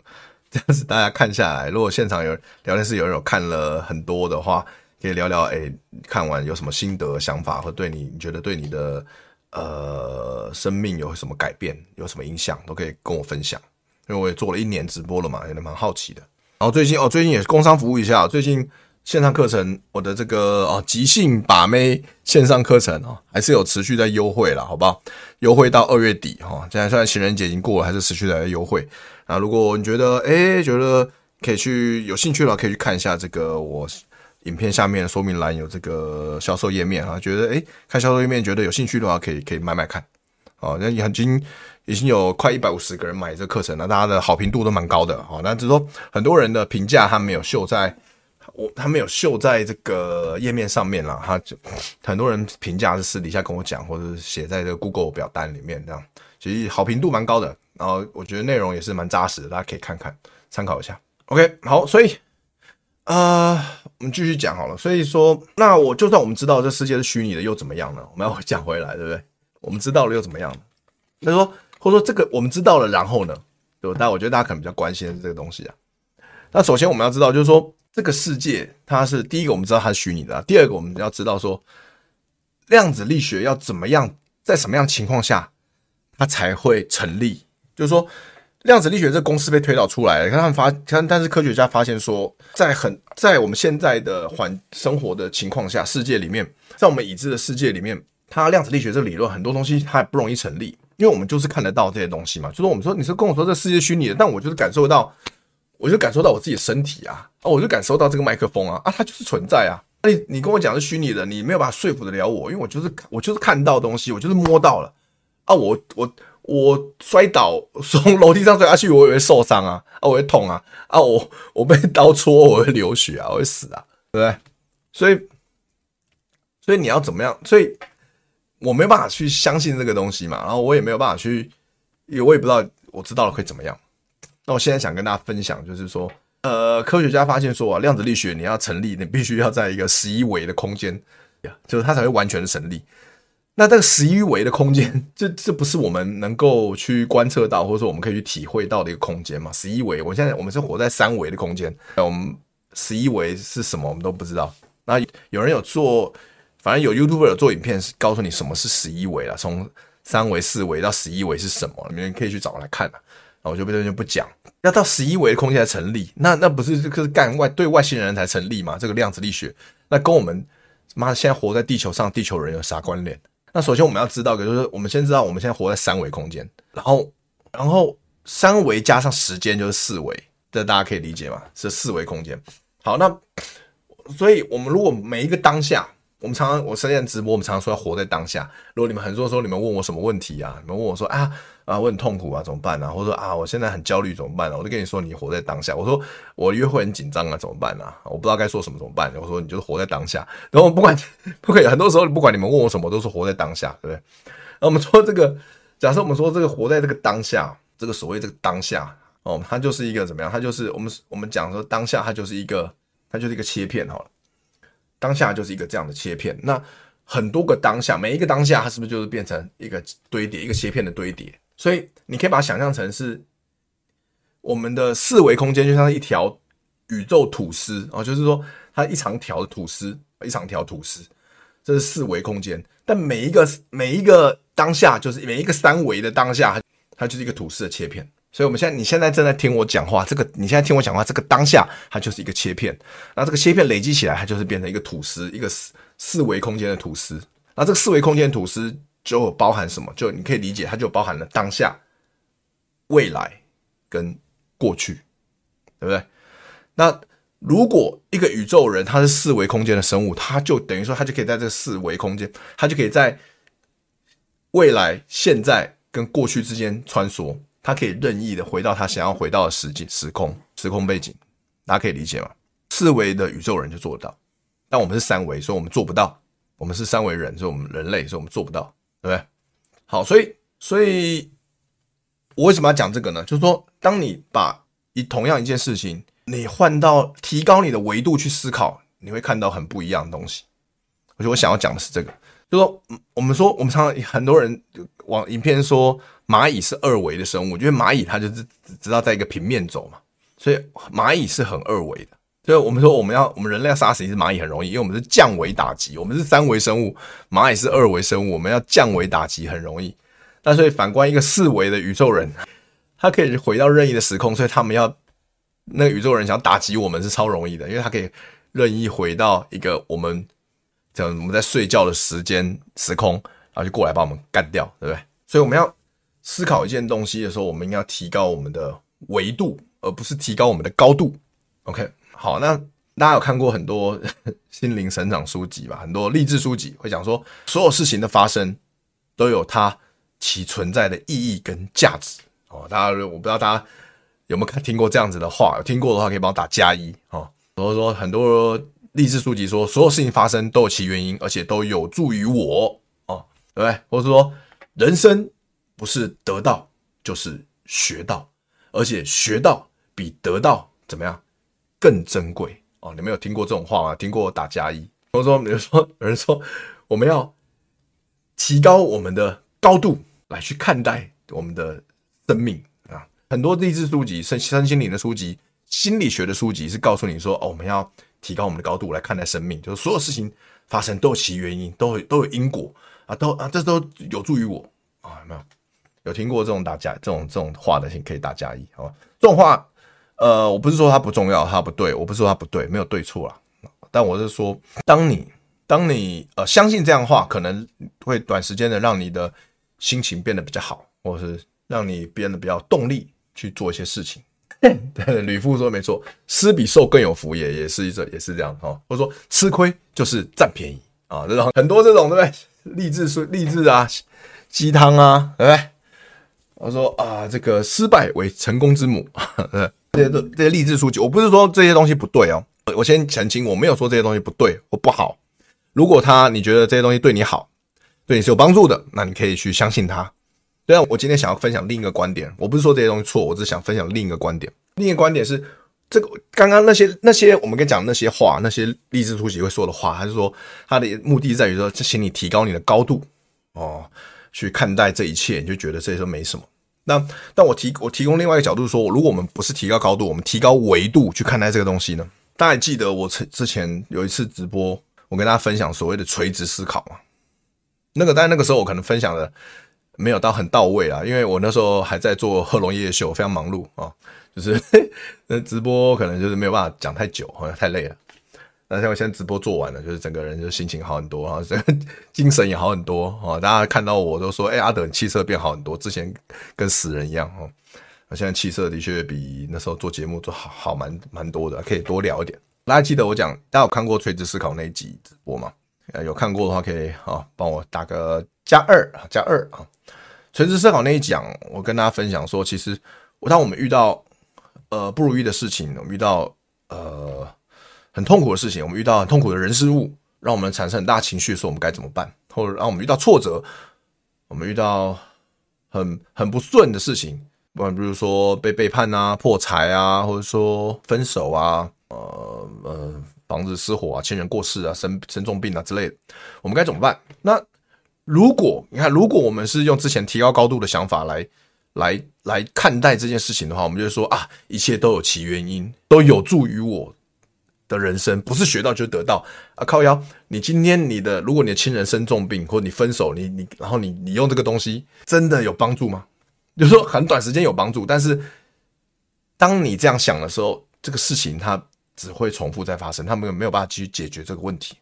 这样子大家看下来，如果现场有聊天室有人有看了很多的话，可以聊聊，哎，看完有什么心得、想法，或对你你觉得对你的呃生命有什么改变、有什么影响，都可以跟我分享。因为我也做了一年直播了嘛，有点蛮好奇的。然后最近哦，最近也是工商服务一下，最近线上课程，我的这个哦即兴把妹线上课程哦，还是有持续在优惠了，好不好？优惠到二月底哈，现在虽然情人节已经过了，还是持续在优惠。啊，如果你觉得诶觉得可以去有兴趣的话，可以去看一下这个我影片下面说明栏有这个销售页面啊。觉得诶看销售页面觉得有兴趣的话，可以可以买买看。哦，那已经已经有快一百五十个人买这课程了，大家的好评度都蛮高的。好，那只是说很多人的评价他没有秀在，我他没有秀在这个页面上面了。他就很多人评价是私底下跟我讲，或者是写在这个 Google 表单里面这样，其实好评度蛮高的。然后我觉得内容也是蛮扎实的，大家可以看看参考一下。OK，好，所以呃，我们继续讲好了。所以说，那我就算我们知道这世界是虚拟的，又怎么样呢？我们要讲回来，对不对？我们知道了又怎么样呢？那说或者说这个我们知道了，然后呢？对，但我觉得大家可能比较关心的是这个东西啊。那首先我们要知道，就是说这个世界它是第一个，我们知道它是虚拟的；第二个，我们要知道说量子力学要怎么样，在什么样情况下它才会成立。就是说，量子力学这个公式被推导出来了。看他们发，看，但是科学家发现说，在很在我们现在的环生活的情况下，世界里面，在我们已知的世界里面，它量子力学这个理论很多东西它还不容易成立，因为我们就是看得到这些东西嘛。就是我们说，你是跟我说这世界虚拟的，但我就是感受到，我就感受到我自己的身体啊，啊，我就感受到这个麦克风啊，啊，它就是存在啊。你你跟我讲是虚拟的，你没有办法说服得了我，因为我就是我就是看到东西，我就是摸到了啊，我我。我摔倒从楼梯上摔下去，我也会受伤啊，啊，我会痛啊，啊，我我被刀戳，我会流血啊，我会死啊，对不对？所以，所以你要怎么样？所以我没有办法去相信这个东西嘛，然后我也没有办法去，也我也不知道我知道了会怎么样。那我现在想跟大家分享，就是说，呃，科学家发现说啊，量子力学你要成立，你必须要在一个十一维的空间，就是它才会完全的成立。那这个十一维的空间，这这不是我们能够去观测到，或者说我们可以去体会到的一个空间嘛？十一维，我现在我们是活在三维的空间，我们十一维是什么，我们都不知道。那有人有做，反正有 YouTuber 有做影片，告诉你什么是十一维了，从三维、四维到十一维是什么，你们可以去找来看啊。我就不就不讲，要到十一维的空间才成立，那那不是就是干外对外星人才成立嘛？这个量子力学，那跟我们妈现在活在地球上地球人有啥关联？那首先我们要知道的就是，我们先知道我们现在活在三维空间，然后，然后三维加上时间就是四维，这大家可以理解吗？是四维空间。好，那所以我们如果每一个当下，我们常常我深夜直播，我们常常说要活在当下。如果你们很多时候你们问我什么问题啊，你们问我说啊啊我很痛苦啊怎么办啊，或者说啊我现在很焦虑怎么办啊，我就跟你说你活在当下。我说我约会很紧张啊怎么办啊，我不知道该说什么怎么办。我说你就是活在当下。然后不管不可以，很多时候不管你们问我什么，都是活在当下，对不对？那我们说这个，假设我们说这个活在这个当下，这个所谓这个当下哦，它就是一个怎么样？它就是我们我们讲说当下，它就是一个它就是一个切片好了。当下就是一个这样的切片，那很多个当下，每一个当下，它是不是就是变成一个堆叠，一个切片的堆叠？所以你可以把它想象成是我们的四维空间，就像一条宇宙吐司哦，就是说它一长条的吐司，一长条吐司，这是四维空间。但每一个每一个当下，就是每一个三维的当下，它就是一个吐司的切片。所以，我们现在，你现在正在听我讲话，这个你现在听我讲话，这个当下它就是一个切片，那这个切片累积起来，它就是变成一个吐司，一个四四维空间的吐司。那这个四维空间吐司就有包含什么？就你可以理解，它就包含了当下、未来跟过去，对不对？那如果一个宇宙人他是四维空间的生物，他就等于说，他就可以在这四维空间，他就可以在未来、现在跟过去之间穿梭。他可以任意的回到他想要回到的时间、时空、时空背景，大家可以理解吗？四维的宇宙人就做得到，但我们是三维，所以我们做不到。我们是三维人，所以我们人类，所以我们做不到，对不对？好，所以，所以我为什么要讲这个呢？就是说，当你把一同样一件事情，你换到提高你的维度去思考，你会看到很不一样的东西。我觉得我想要讲的是这个，就是说，我们说，我们常常很多人往影片说。蚂蚁是二维的生物，我觉得蚂蚁它就是只知道在一个平面走嘛，所以蚂蚁是很二维的。所以我们说我们要我们人类要杀死一只蚂蚁很容易，因为我们是降维打击，我们是三维生物，蚂蚁是二维生物，我们要降维打击很容易。但所以反观一个四维的宇宙人，他可以回到任意的时空，所以他们要那个宇宙人想打击我们是超容易的，因为他可以任意回到一个我们讲我们在睡觉的时间时空，然后就过来把我们干掉，对不对？所以我们要。思考一件东西的时候，我们应该要提高我们的维度，而不是提高我们的高度。OK，好，那大家有看过很多 [LAUGHS] 心灵成长书籍吧？很多励志书籍会讲说，所有事情的发生都有它其存在的意义跟价值。哦，大家我不知道大家有没有听过这样子的话？有听过的话可以帮我打加一。哦，然后说很多励志书籍说，所有事情发生都有其原因，而且都有助于我。哦，对不对？或者说人生。不是得到就是学到，而且学到比得到怎么样更珍贵哦？你们有听过这种话吗？听过打加一，或者说，比如说有人说我们要提高我们的高度来去看待我们的生命啊。很多励志书籍、身身心灵的书籍、心理学的书籍是告诉你说哦，我们要提高我们的高度来看待生命，就是所有事情发生都有其原因，都有都有因果啊，都啊这都有助于我啊，有没有？有听过这种打加这种这种话的，请可以打加一，好吧？这种话，呃，我不是说它不重要，它不对，我不是说它不对，没有对错啦。但我是说，当你当你呃相信这样的话，可能会短时间的让你的心情变得比较好，或者是让你变得比较动力去做一些事情。对，[LAUGHS] 吕父说没错，施比受更有福也，也也是一这也是这样哈。或者说吃亏就是占便宜啊，这种很多这种对不对？励志书励志啊，鸡汤啊，对不对？我说啊，这个失败为成功之母，[LAUGHS] 这些这些励志书籍，我不是说这些东西不对哦，我先澄清，我没有说这些东西不对或不好。如果他你觉得这些东西对你好，对你是有帮助的，那你可以去相信他。对啊，我今天想要分享另一个观点，我不是说这些东西错，我只是想分享另一个观点。另一个观点是，这个刚刚那些那些我们跟你讲那些话，那些励志书籍会说的话，还是说他的目的在于说，请你提高你的高度哦。去看待这一切，你就觉得这些都没什么。那但我提我提供另外一个角度说，如果我们不是提高高度，我们提高维度去看待这个东西呢？大家记得我之之前有一次直播，我跟大家分享所谓的垂直思考嘛？那个但那个时候我可能分享的没有到很到位啊，因为我那时候还在做贺龙夜夜秀，非常忙碌啊，就是 [LAUGHS] 那直播可能就是没有办法讲太久，好像太累了。那像我现在直播做完了，就是整个人就心情好很多啊，[LAUGHS] 精神也好很多啊。大家看到我都说：“哎，阿德，你气色变好很多，之前跟死人一样哦。”那现在气色的确比那时候做节目做好好蛮蛮多的，可以多聊一点。大家记得我讲，大家有看过垂直思考那一集直播吗？有看过的话可以啊，帮我打个加二啊，加二啊。垂直思考那一讲，我跟大家分享说，其实当我们遇到呃不如意的事情，我们遇到呃很痛苦的事情，我们遇到很痛苦的人事物，让我们产生很大情绪的时候，我们该怎么办？或者让我们遇到挫折，我们遇到很很不顺的事情，不管比如说被背叛啊、破财啊，或者说分手啊，呃呃，房子失火啊、亲人过世啊、生生重病啊之类的，我们该怎么办？那如果你看，如果我们是用之前提高高度的想法来来来看待这件事情的话，我们就说啊，一切都有其原因，都有助于我的人生，不是学到就得到啊！靠腰，你今天你的，如果你的亲人生重病，或你分手，你你然后你你用这个东西，真的有帮助吗？就是说很短时间有帮助，但是当你这样想的时候，这个事情它只会重复再发生，他们没有办法去解决这个问题，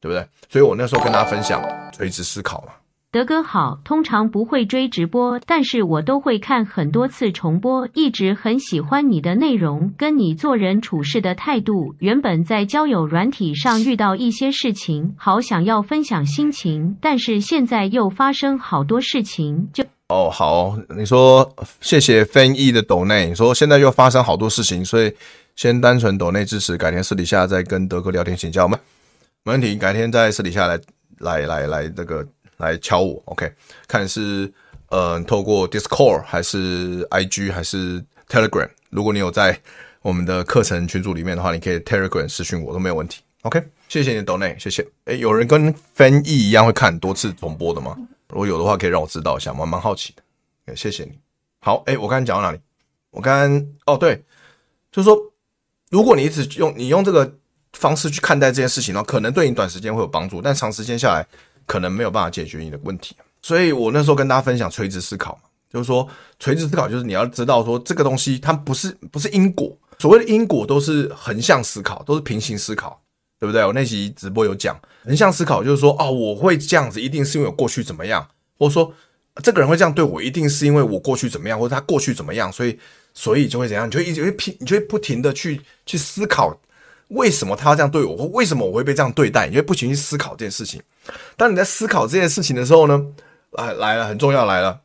对不对？所以我那时候跟大家分享垂直思考嘛。德哥好，通常不会追直播，但是我都会看很多次重播，一直很喜欢你的内容，跟你做人处事的态度。原本在交友软体上遇到一些事情，好想要分享心情，但是现在又发生好多事情，就哦好，你说谢谢翻译的抖内，你说现在又发生好多事情，所以先单纯抖内支持，改天私底下再跟德哥聊天请教吗？没问题，改天在私底下来来来来这个。来敲我，OK，看是呃透过 Discord 还是 IG 还是 Telegram。如果你有在我们的课程群组里面的话，你可以 Telegram 私讯我都没有问题。OK，谢谢你的 Donate，谢谢。诶，有人跟翻译一样会看多次重播的吗？如果有的话，可以让我知道一下，我蛮好奇的。谢谢你。好，诶，我刚才讲到哪里？我刚刚哦对，就是说，如果你一直用你用这个方式去看待这件事情的话，可能对你短时间会有帮助，但长时间下来。可能没有办法解决你的问题，所以我那时候跟大家分享垂直思考嘛，就是说垂直思考就是你要知道说这个东西它不是不是因果，所谓的因果都是横向思考，都是平行思考，对不对？我那期直播有讲横向思考就是说哦，我会这样子一定是因为我过去怎么样，或者说这个人会这样对我一定是因为我过去怎么样，或者他过去怎么样，所以所以就会怎样，你就一直会拼，你就会不停的去去思考。为什么他要这样对我？或为什么我会被这样对待？你会不停去思考这件事情。当你在思考这件事情的时候呢，来来了，很重要来了，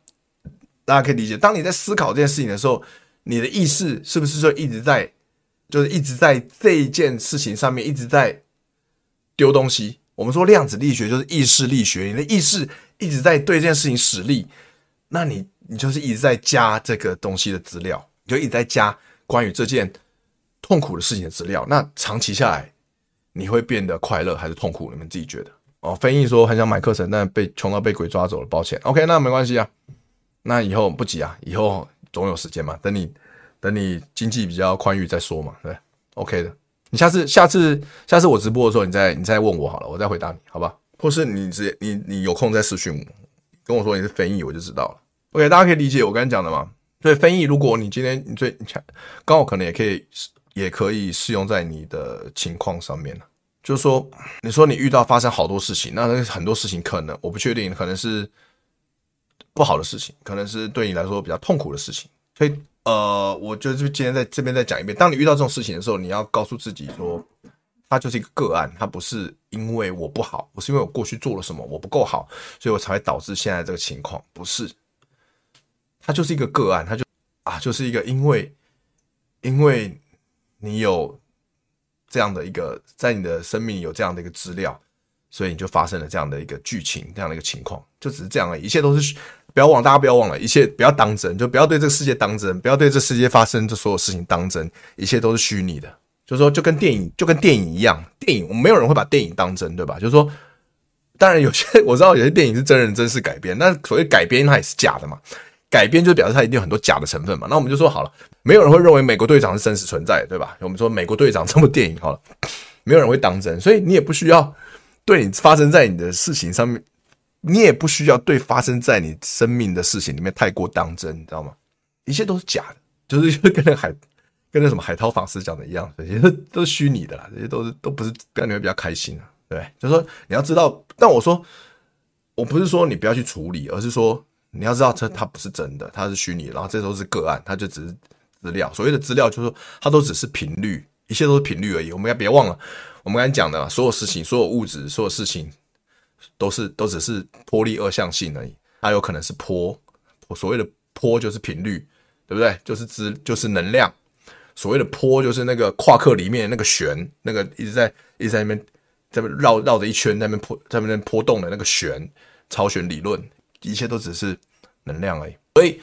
大家可以理解。当你在思考这件事情的时候，你的意识是不是就一直在，就是一直在这一件事情上面一直在丢东西？我们说量子力学就是意识力学，你的意识一直在对这件事情使力，那你你就是一直在加这个东西的资料，你就一直在加关于这件。痛苦的事情的资料，那长期下来，你会变得快乐还是痛苦？你们自己觉得哦。翻译说很想买课程，但被穷到被鬼抓走了，抱歉。OK，那没关系啊，那以后不急啊，以后总有时间嘛。等你等你经济比较宽裕再说嘛，对，OK 的。你下次下次下次我直播的时候，你再你再问我好了，我再回答你，好吧？或是你直接你你有空再私讯我，跟我说你是翻译，我就知道了。OK，大家可以理解我刚才讲的吗？所以翻译，如果你今天你最刚好可能也可以。也可以适用在你的情况上面，就是说，你说你遇到发生好多事情，那很多事情可能我不确定，可能是不好的事情，可能是对你来说比较痛苦的事情。所以，呃，我就今天在这边再讲一遍，当你遇到这种事情的时候，你要告诉自己说，它就是一个个案，它不是因为我不好，不是因为我过去做了什么我不够好，所以我才会导致现在这个情况，不是，它就是一个个案，它就啊，就是一个因为因为。你有这样的一个，在你的生命有这样的一个资料，所以你就发生了这样的一个剧情，这样的一个情况，就只是这样而已。一切都是不要忘，大家不要忘了，一切不要当真，就不要对这个世界当真，不要对这世界发生这所有事情当真，一切都是虚拟的。就是说，就跟电影，就跟电影一样，电影我们没有人会把电影当真，对吧？就是说，当然有些我知道有些电影是真人真事改编，那所谓改编它也是假的嘛。改编就表示它一定有很多假的成分嘛，那我们就说好了，没有人会认为美国队长是真实存在，对吧？我们说美国队长这部电影好了，[COUGHS] 没有人会当真，所以你也不需要对你发生在你的事情上面，你也不需要对发生在你生命的事情里面太过当真，你知道吗？一切都是假的，就是跟那海跟那什么海涛法师讲的一样，这些都都是虚拟的啦，这些都是都不是让你会比较开心啊，对，就是说你要知道，但我说我不是说你不要去处理，而是说。你要知道，这它不是真的，它是虚拟，然后这都是个案，它就只是资料。所谓的资料，就是说它都只是频率，一切都是频率而已。我们要别忘了，我们刚才讲的所有事情、所有物质、所有事情，都是都只是波粒二象性而已。它有可能是波，所谓的波就是频率，对不对？就是资，就是能量。所谓的波就是那个夸克里面那个旋，那个一直在一直在那边在绕绕着一圈，在那边波在那边波动的那个旋，超弦理论，一切都只是能量而已。所以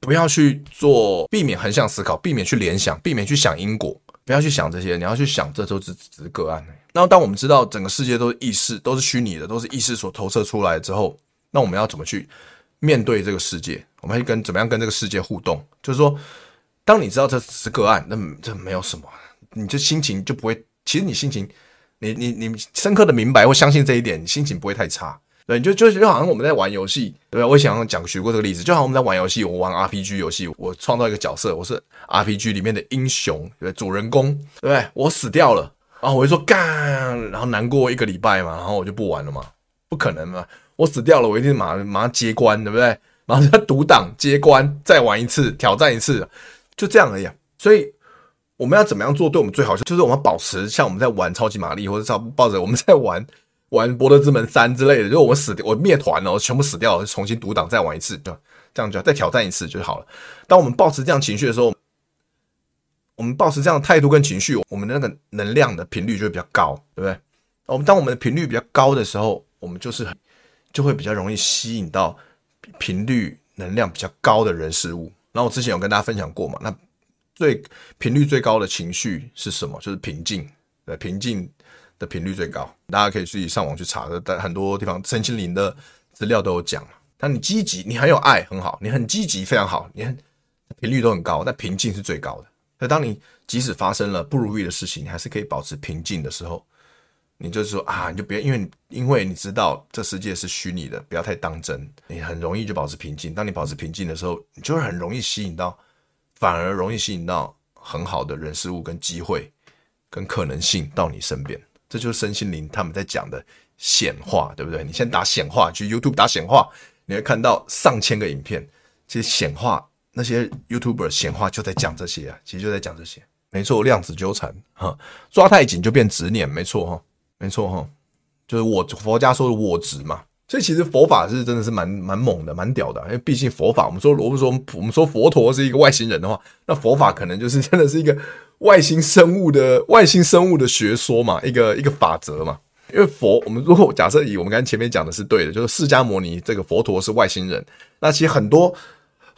不要去做，避免横向思考，避免去联想，避免去想因果，不要去想这些，你要去想，这都是只是个案。那当我们知道整个世界都是意识，都是虚拟的，都是意识所投射出来之后，那我们要怎么去面对这个世界？我们会跟怎么样跟这个世界互动？就是说。当你知道这只是个案，那这没有什么，你这心情就不会。其实你心情，你你你深刻的明白或相信这一点，你心情不会太差。对，就就就好像我们在玩游戏，对吧？我想讲学过这个例子，就好像我们在玩游戏，我玩 RPG 游戏，我创造一个角色，我是 RPG 里面的英雄，对？主人公，对不对？我死掉了，然后我就说干，然后难过一个礼拜嘛，然后我就不玩了嘛，不可能嘛，我死掉了，我一定马上马上接关，对不对？马上读档接关，再玩一次，挑战一次。就这样而已，所以我们要怎么样做对我们最好？就是我们保持像我们在玩超级玛丽，或者抱抱着我们在玩玩《博德之门三》之类的，就是我们死掉，我灭团了，我全部死掉了，重新读档再玩一次，对？这样就再挑战一次就好了。当我们保持这样情绪的时候，我们保持这样的态度跟情绪，我们的那个能量的频率就会比较高，对不对？我们当我们的频率比较高的时候，我们就是就会比较容易吸引到频率能量比较高的人事物。然后我之前有跟大家分享过嘛，那最频率最高的情绪是什么？就是平静，对，平静的频率最高。大家可以自己上网去查的，在很多地方身心灵的资料都有讲。但你积极，你很有爱，很好，你很积极，非常好，你很频率都很高，但平静是最高的。所以当你即使发生了不如意的事情，你还是可以保持平静的时候。你就是说啊，你就别因为因为你知道这世界是虚拟的，不要太当真，你很容易就保持平静。当你保持平静的时候，你就会很容易吸引到，反而容易吸引到很好的人事物跟机会跟可能性到你身边。这就是身心灵他们在讲的显化，对不对？你先打显化，去 YouTube 打显化，你会看到上千个影片。其实显化那些 YouTuber 显化就在讲这些啊，其实就在讲这些。没错，量子纠缠哈，抓太紧就变执念，没错哈。没错哈，就是我佛家说的我执嘛，所以其实佛法是真的是蛮蛮猛的，蛮屌的。因为毕竟佛法，我们说我们说我们说佛陀是一个外星人的话，那佛法可能就是真的是一个外星生物的外星生物的学说嘛，一个一个法则嘛。因为佛，我们如果假设以我们刚才前面讲的是对的，就是释迦牟尼这个佛陀是外星人，那其实很多。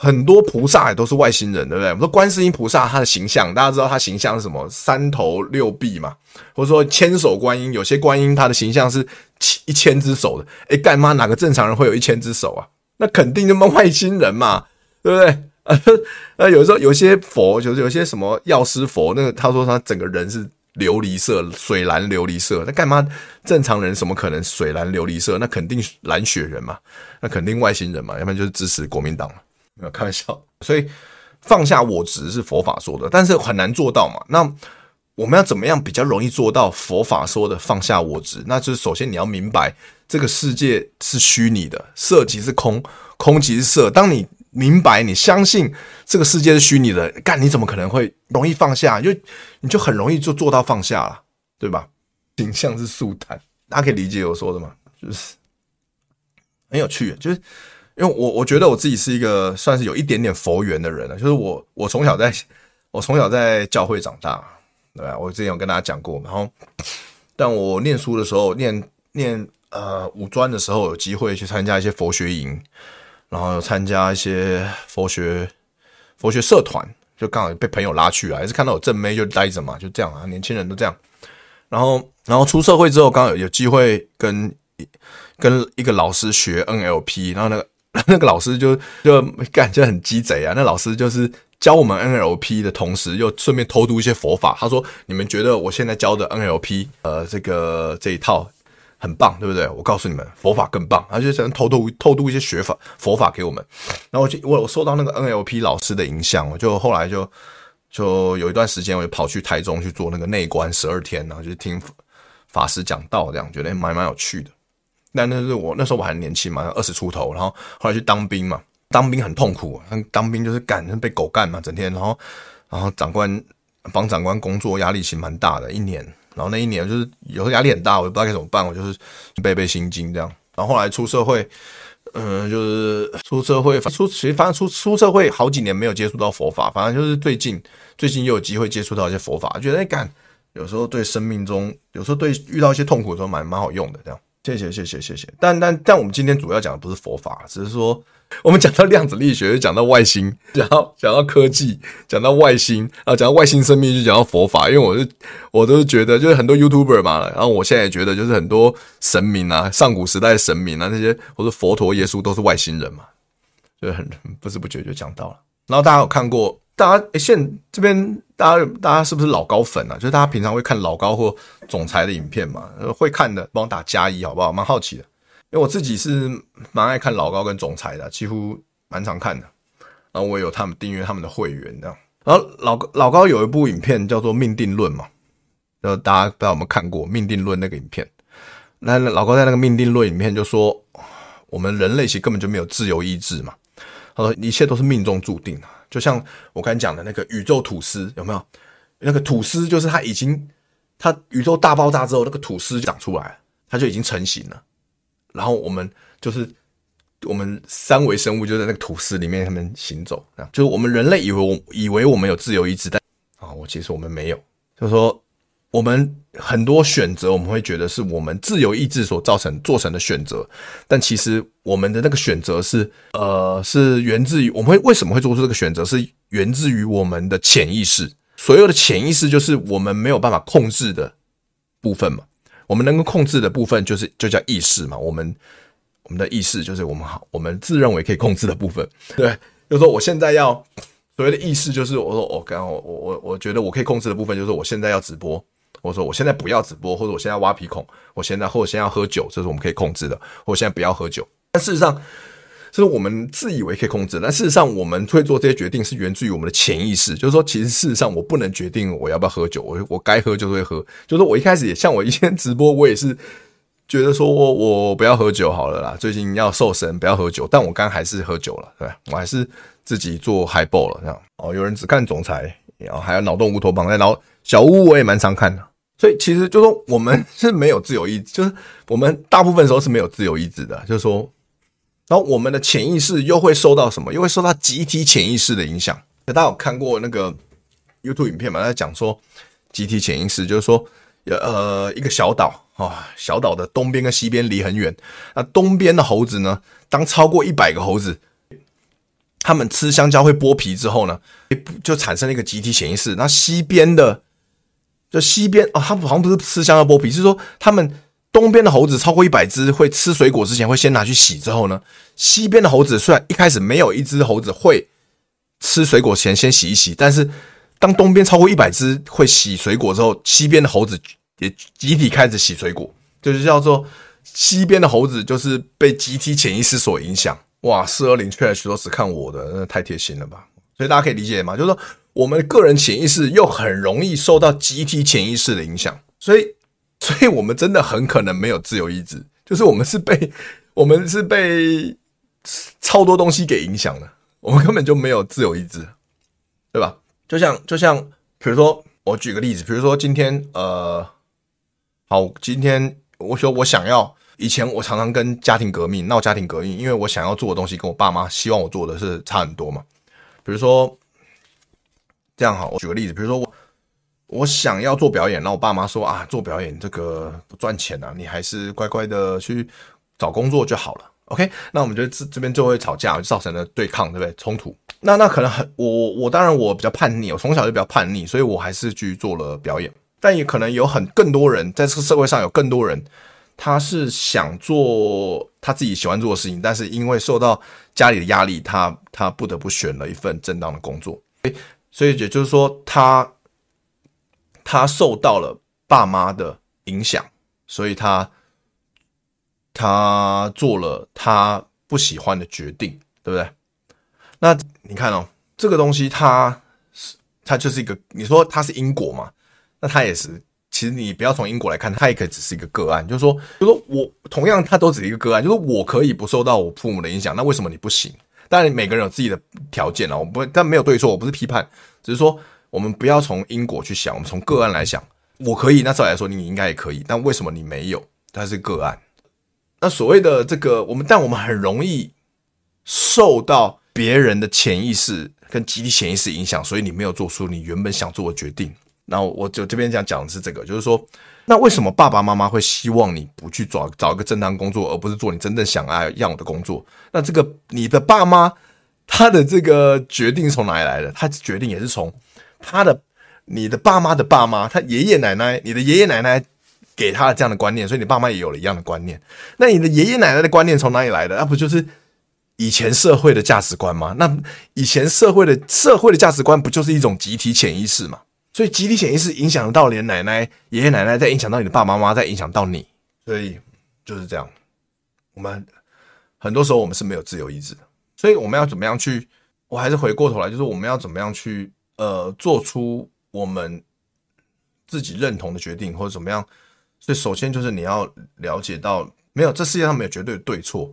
很多菩萨也都是外星人，对不对？我们说观世音菩萨他的形象，大家知道他形象是什么？三头六臂嘛，或者说千手观音，有些观音他的形象是千一千只手的。诶，干嘛哪个正常人会有一千只手啊？那肯定他妈外星人嘛，对不对？[LAUGHS] 呃，有时候有些佛，就是有些什么药师佛，那个他说他整个人是琉璃色，水蓝琉璃色。那干嘛正常人怎么可能水蓝琉璃色？那肯定蓝血人嘛，那肯定外星人嘛，要不然就是支持国民党嘛。没有开玩笑，所以放下我执是佛法说的，但是很难做到嘛。那我们要怎么样比较容易做到佛法说的放下我执？那就是首先你要明白这个世界是虚拟的，色即是空，空即是色。当你明白、你相信这个世界是虚拟的，干你怎么可能会容易放下？就你就很容易就做到放下了，对吧？形象是素谈，大家可以理解我说的吗？就是很有趣，就是。因为我我觉得我自己是一个算是有一点点佛缘的人了，就是我我从小在，我从小在教会长大，对吧？我之前有跟大家讲过，然后，但我念书的时候，念念呃五专的时候，有机会去参加一些佛学营，然后有参加一些佛学佛学社团，就刚好被朋友拉去啊，还是看到有正妹就待着嘛，就这样啊，年轻人都这样。然后然后出社会之后，刚好有机会跟跟一个老师学 NLP，然后那个。那个老师就就感觉很鸡贼啊！那老师就是教我们 NLP 的同时，又顺便偷渡一些佛法。他说：“你们觉得我现在教的 NLP，呃，这个这一套很棒，对不对？我告诉你们，佛法更棒。”他就想偷渡偷渡一些学法佛法给我们。然后我就我我受到那个 NLP 老师的影响，我就后来就就有一段时间，我就跑去台中去做那个内观十二天，然后就听法师讲道，这样觉得蛮蛮有趣的。那那是我那时候我还年轻嘛，二十出头，然后后来去当兵嘛，当兵很痛苦，当兵就是干被狗干嘛，整天，然后然后长官帮长官工作，压力其实蛮大的，一年。然后那一年就是有时候压力很大，我也不知道该怎么办，我就是背背心经这样。然后后来出社会，嗯、就是出社会出，其实反正出出社会好几年没有接触到佛法，反正就是最近最近又有机会接触到一些佛法，觉得哎干，有时候对生命中，有时候对遇到一些痛苦的时候蛮蛮好用的这样。谢谢谢谢谢谢。但但但我们今天主要讲的不是佛法，只是说。我们讲到量子力学，就讲到外星，讲到讲到科技，讲到外星啊，讲到外星生命，就讲到佛法。因为我是我都是觉得，就是很多 YouTuber 嘛，然后我现在也觉得，就是很多神明啊，上古时代的神明啊，那些或者佛陀、耶稣都是外星人嘛，就很不知不觉就讲到了。然后大家有看过，大家，现这边大家大家是不是老高粉啊？就是大家平常会看老高或总裁的影片嘛？会看的，帮我打加一好不好？蛮好奇的。因为我自己是蛮爱看老高跟总裁的，几乎蛮常看的。然后我也有他们订阅他们的会员这样。然后老老高有一部影片叫做《命定论》嘛，然后大家不知道有没有看过《命定论》那个影片？那老高在那个《命定论》里面就说，我们人类其实根本就没有自由意志嘛。他说一切都是命中注定的，就像我刚才讲的那个宇宙吐司有没有？那个吐司就是它已经，它宇宙大爆炸之后，那个吐司就长出来了，它就已经成型了。然后我们就是我们三维生物就在那个吐司里面他们行走，就是我们人类以为我以为我们有自由意志，但啊，我其实我们没有。就是说，我们很多选择我们会觉得是我们自由意志所造成做成的选择，但其实我们的那个选择是呃是源自于我们会为什么会做出这个选择，是源自于我们的潜意识。所有的潜意识就是我们没有办法控制的部分嘛。我们能够控制的部分就是就叫意识嘛，我们我们的意识就是我们好，我们自认为可以控制的部分。对，就是说我现在要所谓的意识，就是我说我刚我我我我觉得我可以控制的部分，就是我现在要直播，或者说我现在不要直播，或者我现在挖鼻孔，我现在或者现在要喝酒，这是我们可以控制的，或者现在不要喝酒。但事实上。这是我们自以为可以控制，但事实上我们会做这些决定是源自于我们的潜意识。就是说，其实事实上我不能决定我要不要喝酒，我我该喝就会喝。就是我一开始也像我以前 [LAUGHS] 直播，我也是觉得说我我不要喝酒好了啦，最近要瘦身，不要喝酒。但我刚还是喝酒了，对吧？我还是自己做海报了这样。哦，有人只看总裁，然后还有脑洞乌托邦，然后小屋我也蛮常看的。所以其实就说我们是没有自由意志，就是我们大部分时候是没有自由意志的，就是说。然后我们的潜意识又会受到什么？又会受到集体潜意识的影响。大家有看过那个 YouTube 影片吗？他讲说集体潜意识，就是说，呃，一个小岛啊，小岛的东边跟西边离很远。那东边的猴子呢，当超过一百个猴子，他们吃香蕉会剥皮之后呢，就产生了一个集体潜意识。那西边的，就西边啊，他们好像不是吃香蕉剥皮，是说他们。东边的猴子超过一百只，会吃水果之前会先拿去洗。之后呢，西边的猴子虽然一开始没有一只猴子会吃水果前先洗一洗，但是当东边超过一百只会洗水果之后，西边的猴子也集体开始洗水果，就是叫做西边的猴子就是被集体潜意识所影响。哇，四二零 Trash 都只看我的，那太贴心了吧？所以大家可以理解吗？就是说，我们个人潜意识又很容易受到集体潜意识的影响，所以。[LAUGHS] 所以我们真的很可能没有自由意志，就是我们是被 [LAUGHS] 我们是被超多东西给影响了，我们根本就没有自由意志，对吧？就像就像比如说，我举个例子，比如说今天呃，好，今天我说我想要，以前我常常跟家庭革命闹家庭革命，因为我想要做的东西跟我爸妈希望我做的是差很多嘛。比如说这样好，我举个例子，比如说我。我想要做表演，那我爸妈说啊，做表演这个不赚钱啊，你还是乖乖的去找工作就好了。OK，那我们觉得这这边就会吵架，就造成了对抗，对不对？冲突。那那可能很我我当然我比较叛逆，我从小就比较叛逆，所以我还是去做了表演。但也可能有很更多人在这个社会上有更多人，他是想做他自己喜欢做的事情，但是因为受到家里的压力，他他不得不选了一份正当的工作。所以也就是说他。他受到了爸妈的影响，所以他他做了他不喜欢的决定，对不对？那你看哦，这个东西它是它就是一个，你说它是因果嘛？那它也是，其实你不要从因果来看，它也可以只是一个个案，就是说，就是说我同样它都只是一个个案，就是我可以不受到我父母的影响，那为什么你不行？当然每个人有自己的条件了，我不，但没有对错，我不是批判，只是说。我们不要从因果去想，我们从个案来想。我可以，那照来说你应该也可以，但为什么你没有？它是个案。那所谓的这个，我们但我们很容易受到别人的潜意识跟集体潜意识影响，所以你没有做出你原本想做的决定。然后我就这边讲讲的是这个，就是说，那为什么爸爸妈妈会希望你不去找找一个正当工作，而不是做你真正想爱要的工作？那这个你的爸妈他的这个决定从哪里来的？他决定也是从他的。你的爸妈的爸妈，他爷爷奶奶，你的爷爷奶奶给他的这样的观念，所以你爸妈也有了一样的观念。那你的爷爷奶奶的观念从哪里来的？那不就是以前社会的价值观吗？那以前社会的社会的价值观不就是一种集体潜意识吗？所以集体潜意识影响到连奶奶、爷爷奶奶，再影响到你的爸爸妈妈，再影响到你。所以就是这样。我们很多时候我们是没有自由意志的，所以我们要怎么样去？我还是回过头来，就是我们要怎么样去呃做出。我们自己认同的决定或者怎么样，所以首先就是你要了解到，没有这世界上没有绝对的对错，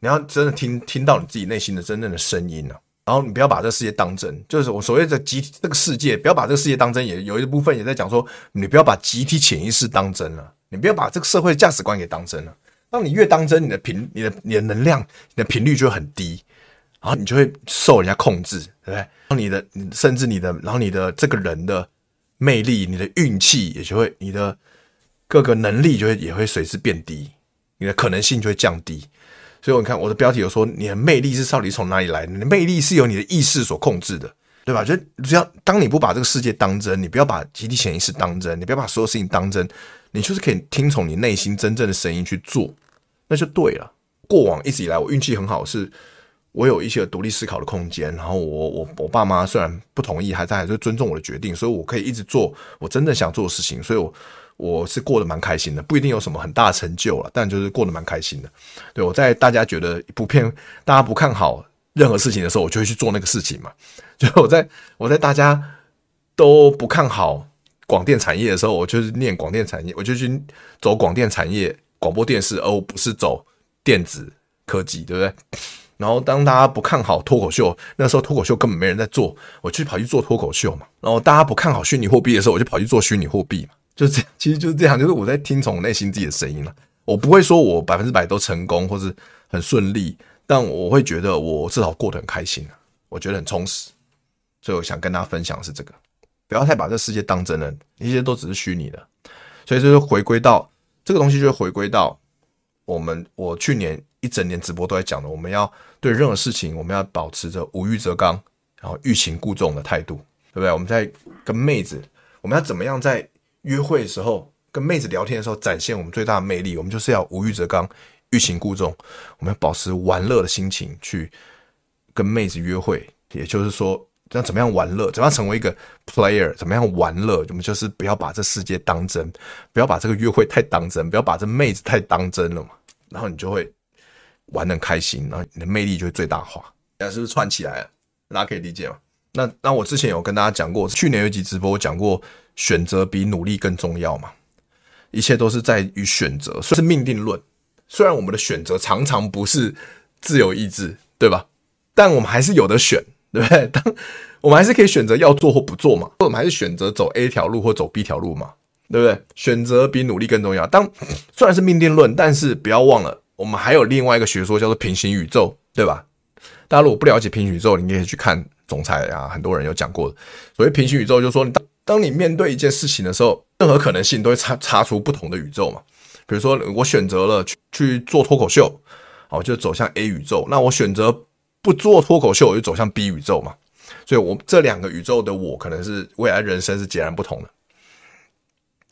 你要真的听听到你自己内心的真正的声音啊，然后你不要把这个世界当真，就是我所谓的集体这个世界，不要把这个世界当真，也有一部分也在讲说，你不要把集体潜意识当真了，你不要把这个社会价值观给当真了，当你越当真，你的频、你的、你的能量、你的频率就会很低。然后你就会受人家控制，对不对？然后你的，甚至你的，然后你的这个人的魅力、你的运气也就会，你的各个能力就会也会随之变低，你的可能性就会降低。所以，你看我的标题有说，你的魅力是到底从哪里来？你的魅力是由你的意识所控制的，对吧？就只要当你不把这个世界当真，你不要把集体潜意识当真，你不要把所有事情当真，你就是可以听从你内心真正的声音去做，那就对了。过往一直以来，我运气很好，是。我有一些独立思考的空间，然后我我我爸妈虽然不同意，还在还是尊重我的决定，所以我可以一直做我真正想做的事情，所以我我是过得蛮开心的，不一定有什么很大成就了，但就是过得蛮开心的。对，我在大家觉得不骗大家不看好任何事情的时候，我就会去做那个事情嘛。[LAUGHS] 就我在我在大家都不看好广电产业的时候，我就是念广电产业，我就去走广电产业广播电视，而不是走电子科技，对不对？然后当大家不看好脱口秀，那时候脱口秀根本没人在做，我去跑去做脱口秀嘛。然后大家不看好虚拟货币的时候，我就跑去做虚拟货币嘛。就这，其实就是这样，就是我在听从内心自己的声音了。我不会说我百分之百都成功或是很顺利，但我会觉得我至少过得很开心，我觉得很充实。所以我想跟大家分享的是这个，不要太把这世界当真了，一切都只是虚拟的。所以就是回归到这个东西，就会回归到我们我去年。一整年直播都在讲的，我们要对任何事情，我们要保持着无欲则刚，然后欲擒故纵的态度，对不对？我们在跟妹子，我们要怎么样在约会的时候，跟妹子聊天的时候展现我们最大的魅力？我们就是要无欲则刚，欲擒故纵，我们要保持玩乐的心情去跟妹子约会。也就是说，要怎么样玩乐，怎么样成为一个 player，怎么样玩乐？我们就是不要把这世界当真，不要把这个约会太当真，不要把这妹子太当真了嘛，然后你就会。玩得很开心，然后你的魅力就会最大化，这样是不是串起来了？大家可以理解吗？那那我之前有跟大家讲过，去年有一集直播我讲过，选择比努力更重要嘛，一切都是在于选择，所以是命定论。虽然我们的选择常常不是自由意志，对吧？但我们还是有得选，对不对？[LAUGHS] 当我们还是可以选择要做或不做嘛，我们还是选择走 A 条路或走 B 条路嘛，对不对？选择比努力更重要。当虽然是命定论，但是不要忘了。我们还有另外一个学说叫做平行宇宙，对吧？大家如果不了解平行宇宙，你可以去看总裁啊，很多人有讲过。所谓平行宇宙，就是说，当当你面对一件事情的时候，任何可能性都会擦擦出不同的宇宙嘛。比如说，我选择了去去做脱口秀，好，就走向 A 宇宙。那我选择不做脱口秀，我就走向 B 宇宙嘛。所以，我这两个宇宙的我，可能是未来人生是截然不同的。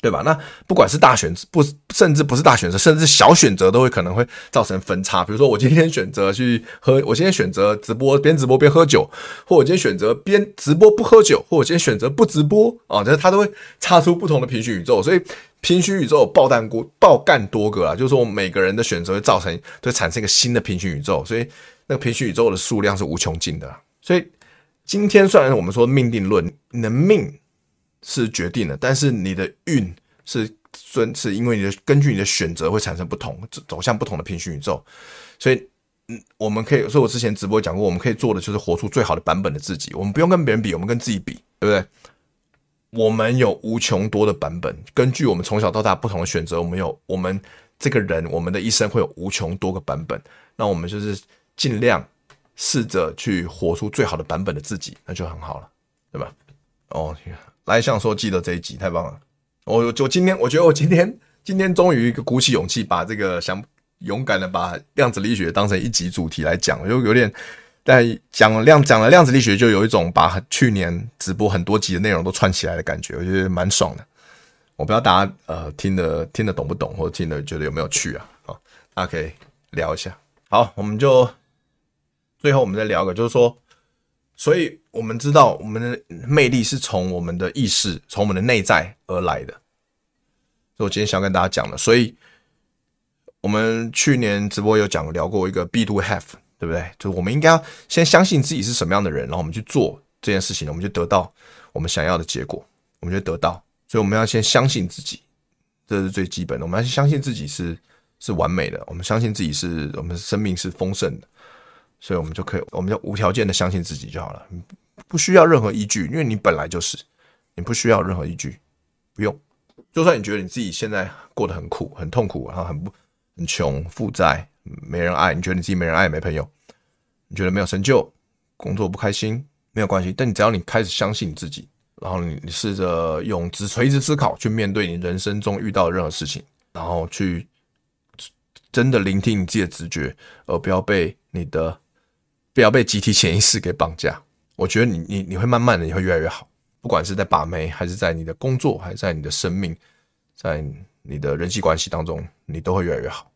对吧？那不管是大选择，不甚至不是大选择，甚至小选择都会可能会造成分差。比如说，我今天选择去喝，我今天选择直播边直播边喝酒，或我今天选择边直播不喝酒，或我今天选择不直播啊，这、哦、它都会擦出不同的平行宇宙。所以平行宇宙爆弹锅爆干多个啊，就是说每个人的选择会造成，会产生一个新的平行宇宙。所以那个平行宇宙的数量是无穷尽的。所以今天虽然我们说命定论，你的命。是决定了，但是你的运是顺，是因为你的根据你的选择会产生不同，走向不同的平行宇宙。所以，嗯，我们可以，所以我之前直播讲过，我们可以做的就是活出最好的版本的自己。我们不用跟别人比，我们跟自己比，对不对？我们有无穷多的版本，根据我们从小到大不同的选择，我们有我们这个人，我们的一生会有无穷多个版本。那我们就是尽量试着去活出最好的版本的自己，那就很好了，对吧？哦，来向说记得这一集太棒了。我就今天，我觉得我今天 [LAUGHS] 今天终于鼓起勇气，把这个想勇敢的把量子力学当成一集主题来讲，就有点。但讲量讲了量子力学，就有一种把去年直播很多集的内容都串起来的感觉，我觉得蛮爽的。我不知道大家呃听得听得懂不懂，或者听得觉得有没有趣啊？好，大家可以聊一下。好，我们就最后我们再聊个，就是说，所以我们知道我们的魅力是从我们的意识、从我们的内在而来的。所以我今天想跟大家讲的，所以我们去年直播有讲聊过一个 be do have。对不对？就我们应该要先相信自己是什么样的人，然后我们去做这件事情，我们就得到我们想要的结果，我们就得到。所以我们要先相信自己，这是最基本的。我们要相信自己是是完美的，我们相信自己是我们生命是丰盛的，所以我们就可以，我们就无条件的相信自己就好了，不需要任何依据，因为你本来就是，你不需要任何依据，不用。就算你觉得你自己现在过得很苦、很痛苦，然后很不很穷、负债。没人爱，你觉得你自己没人爱，没朋友，你觉得没有成就，工作不开心，没有关系。但你只要你开始相信你自己，然后你你试着用只垂直思考去面对你人生中遇到的任何事情，然后去真的聆听你自己的直觉，而不要被你的不要被集体潜意识给绑架。我觉得你你你会慢慢的你会越来越好，不管是在把妹，还是在你的工作，还是在你的生命，在你的人际关系当中，你都会越来越好。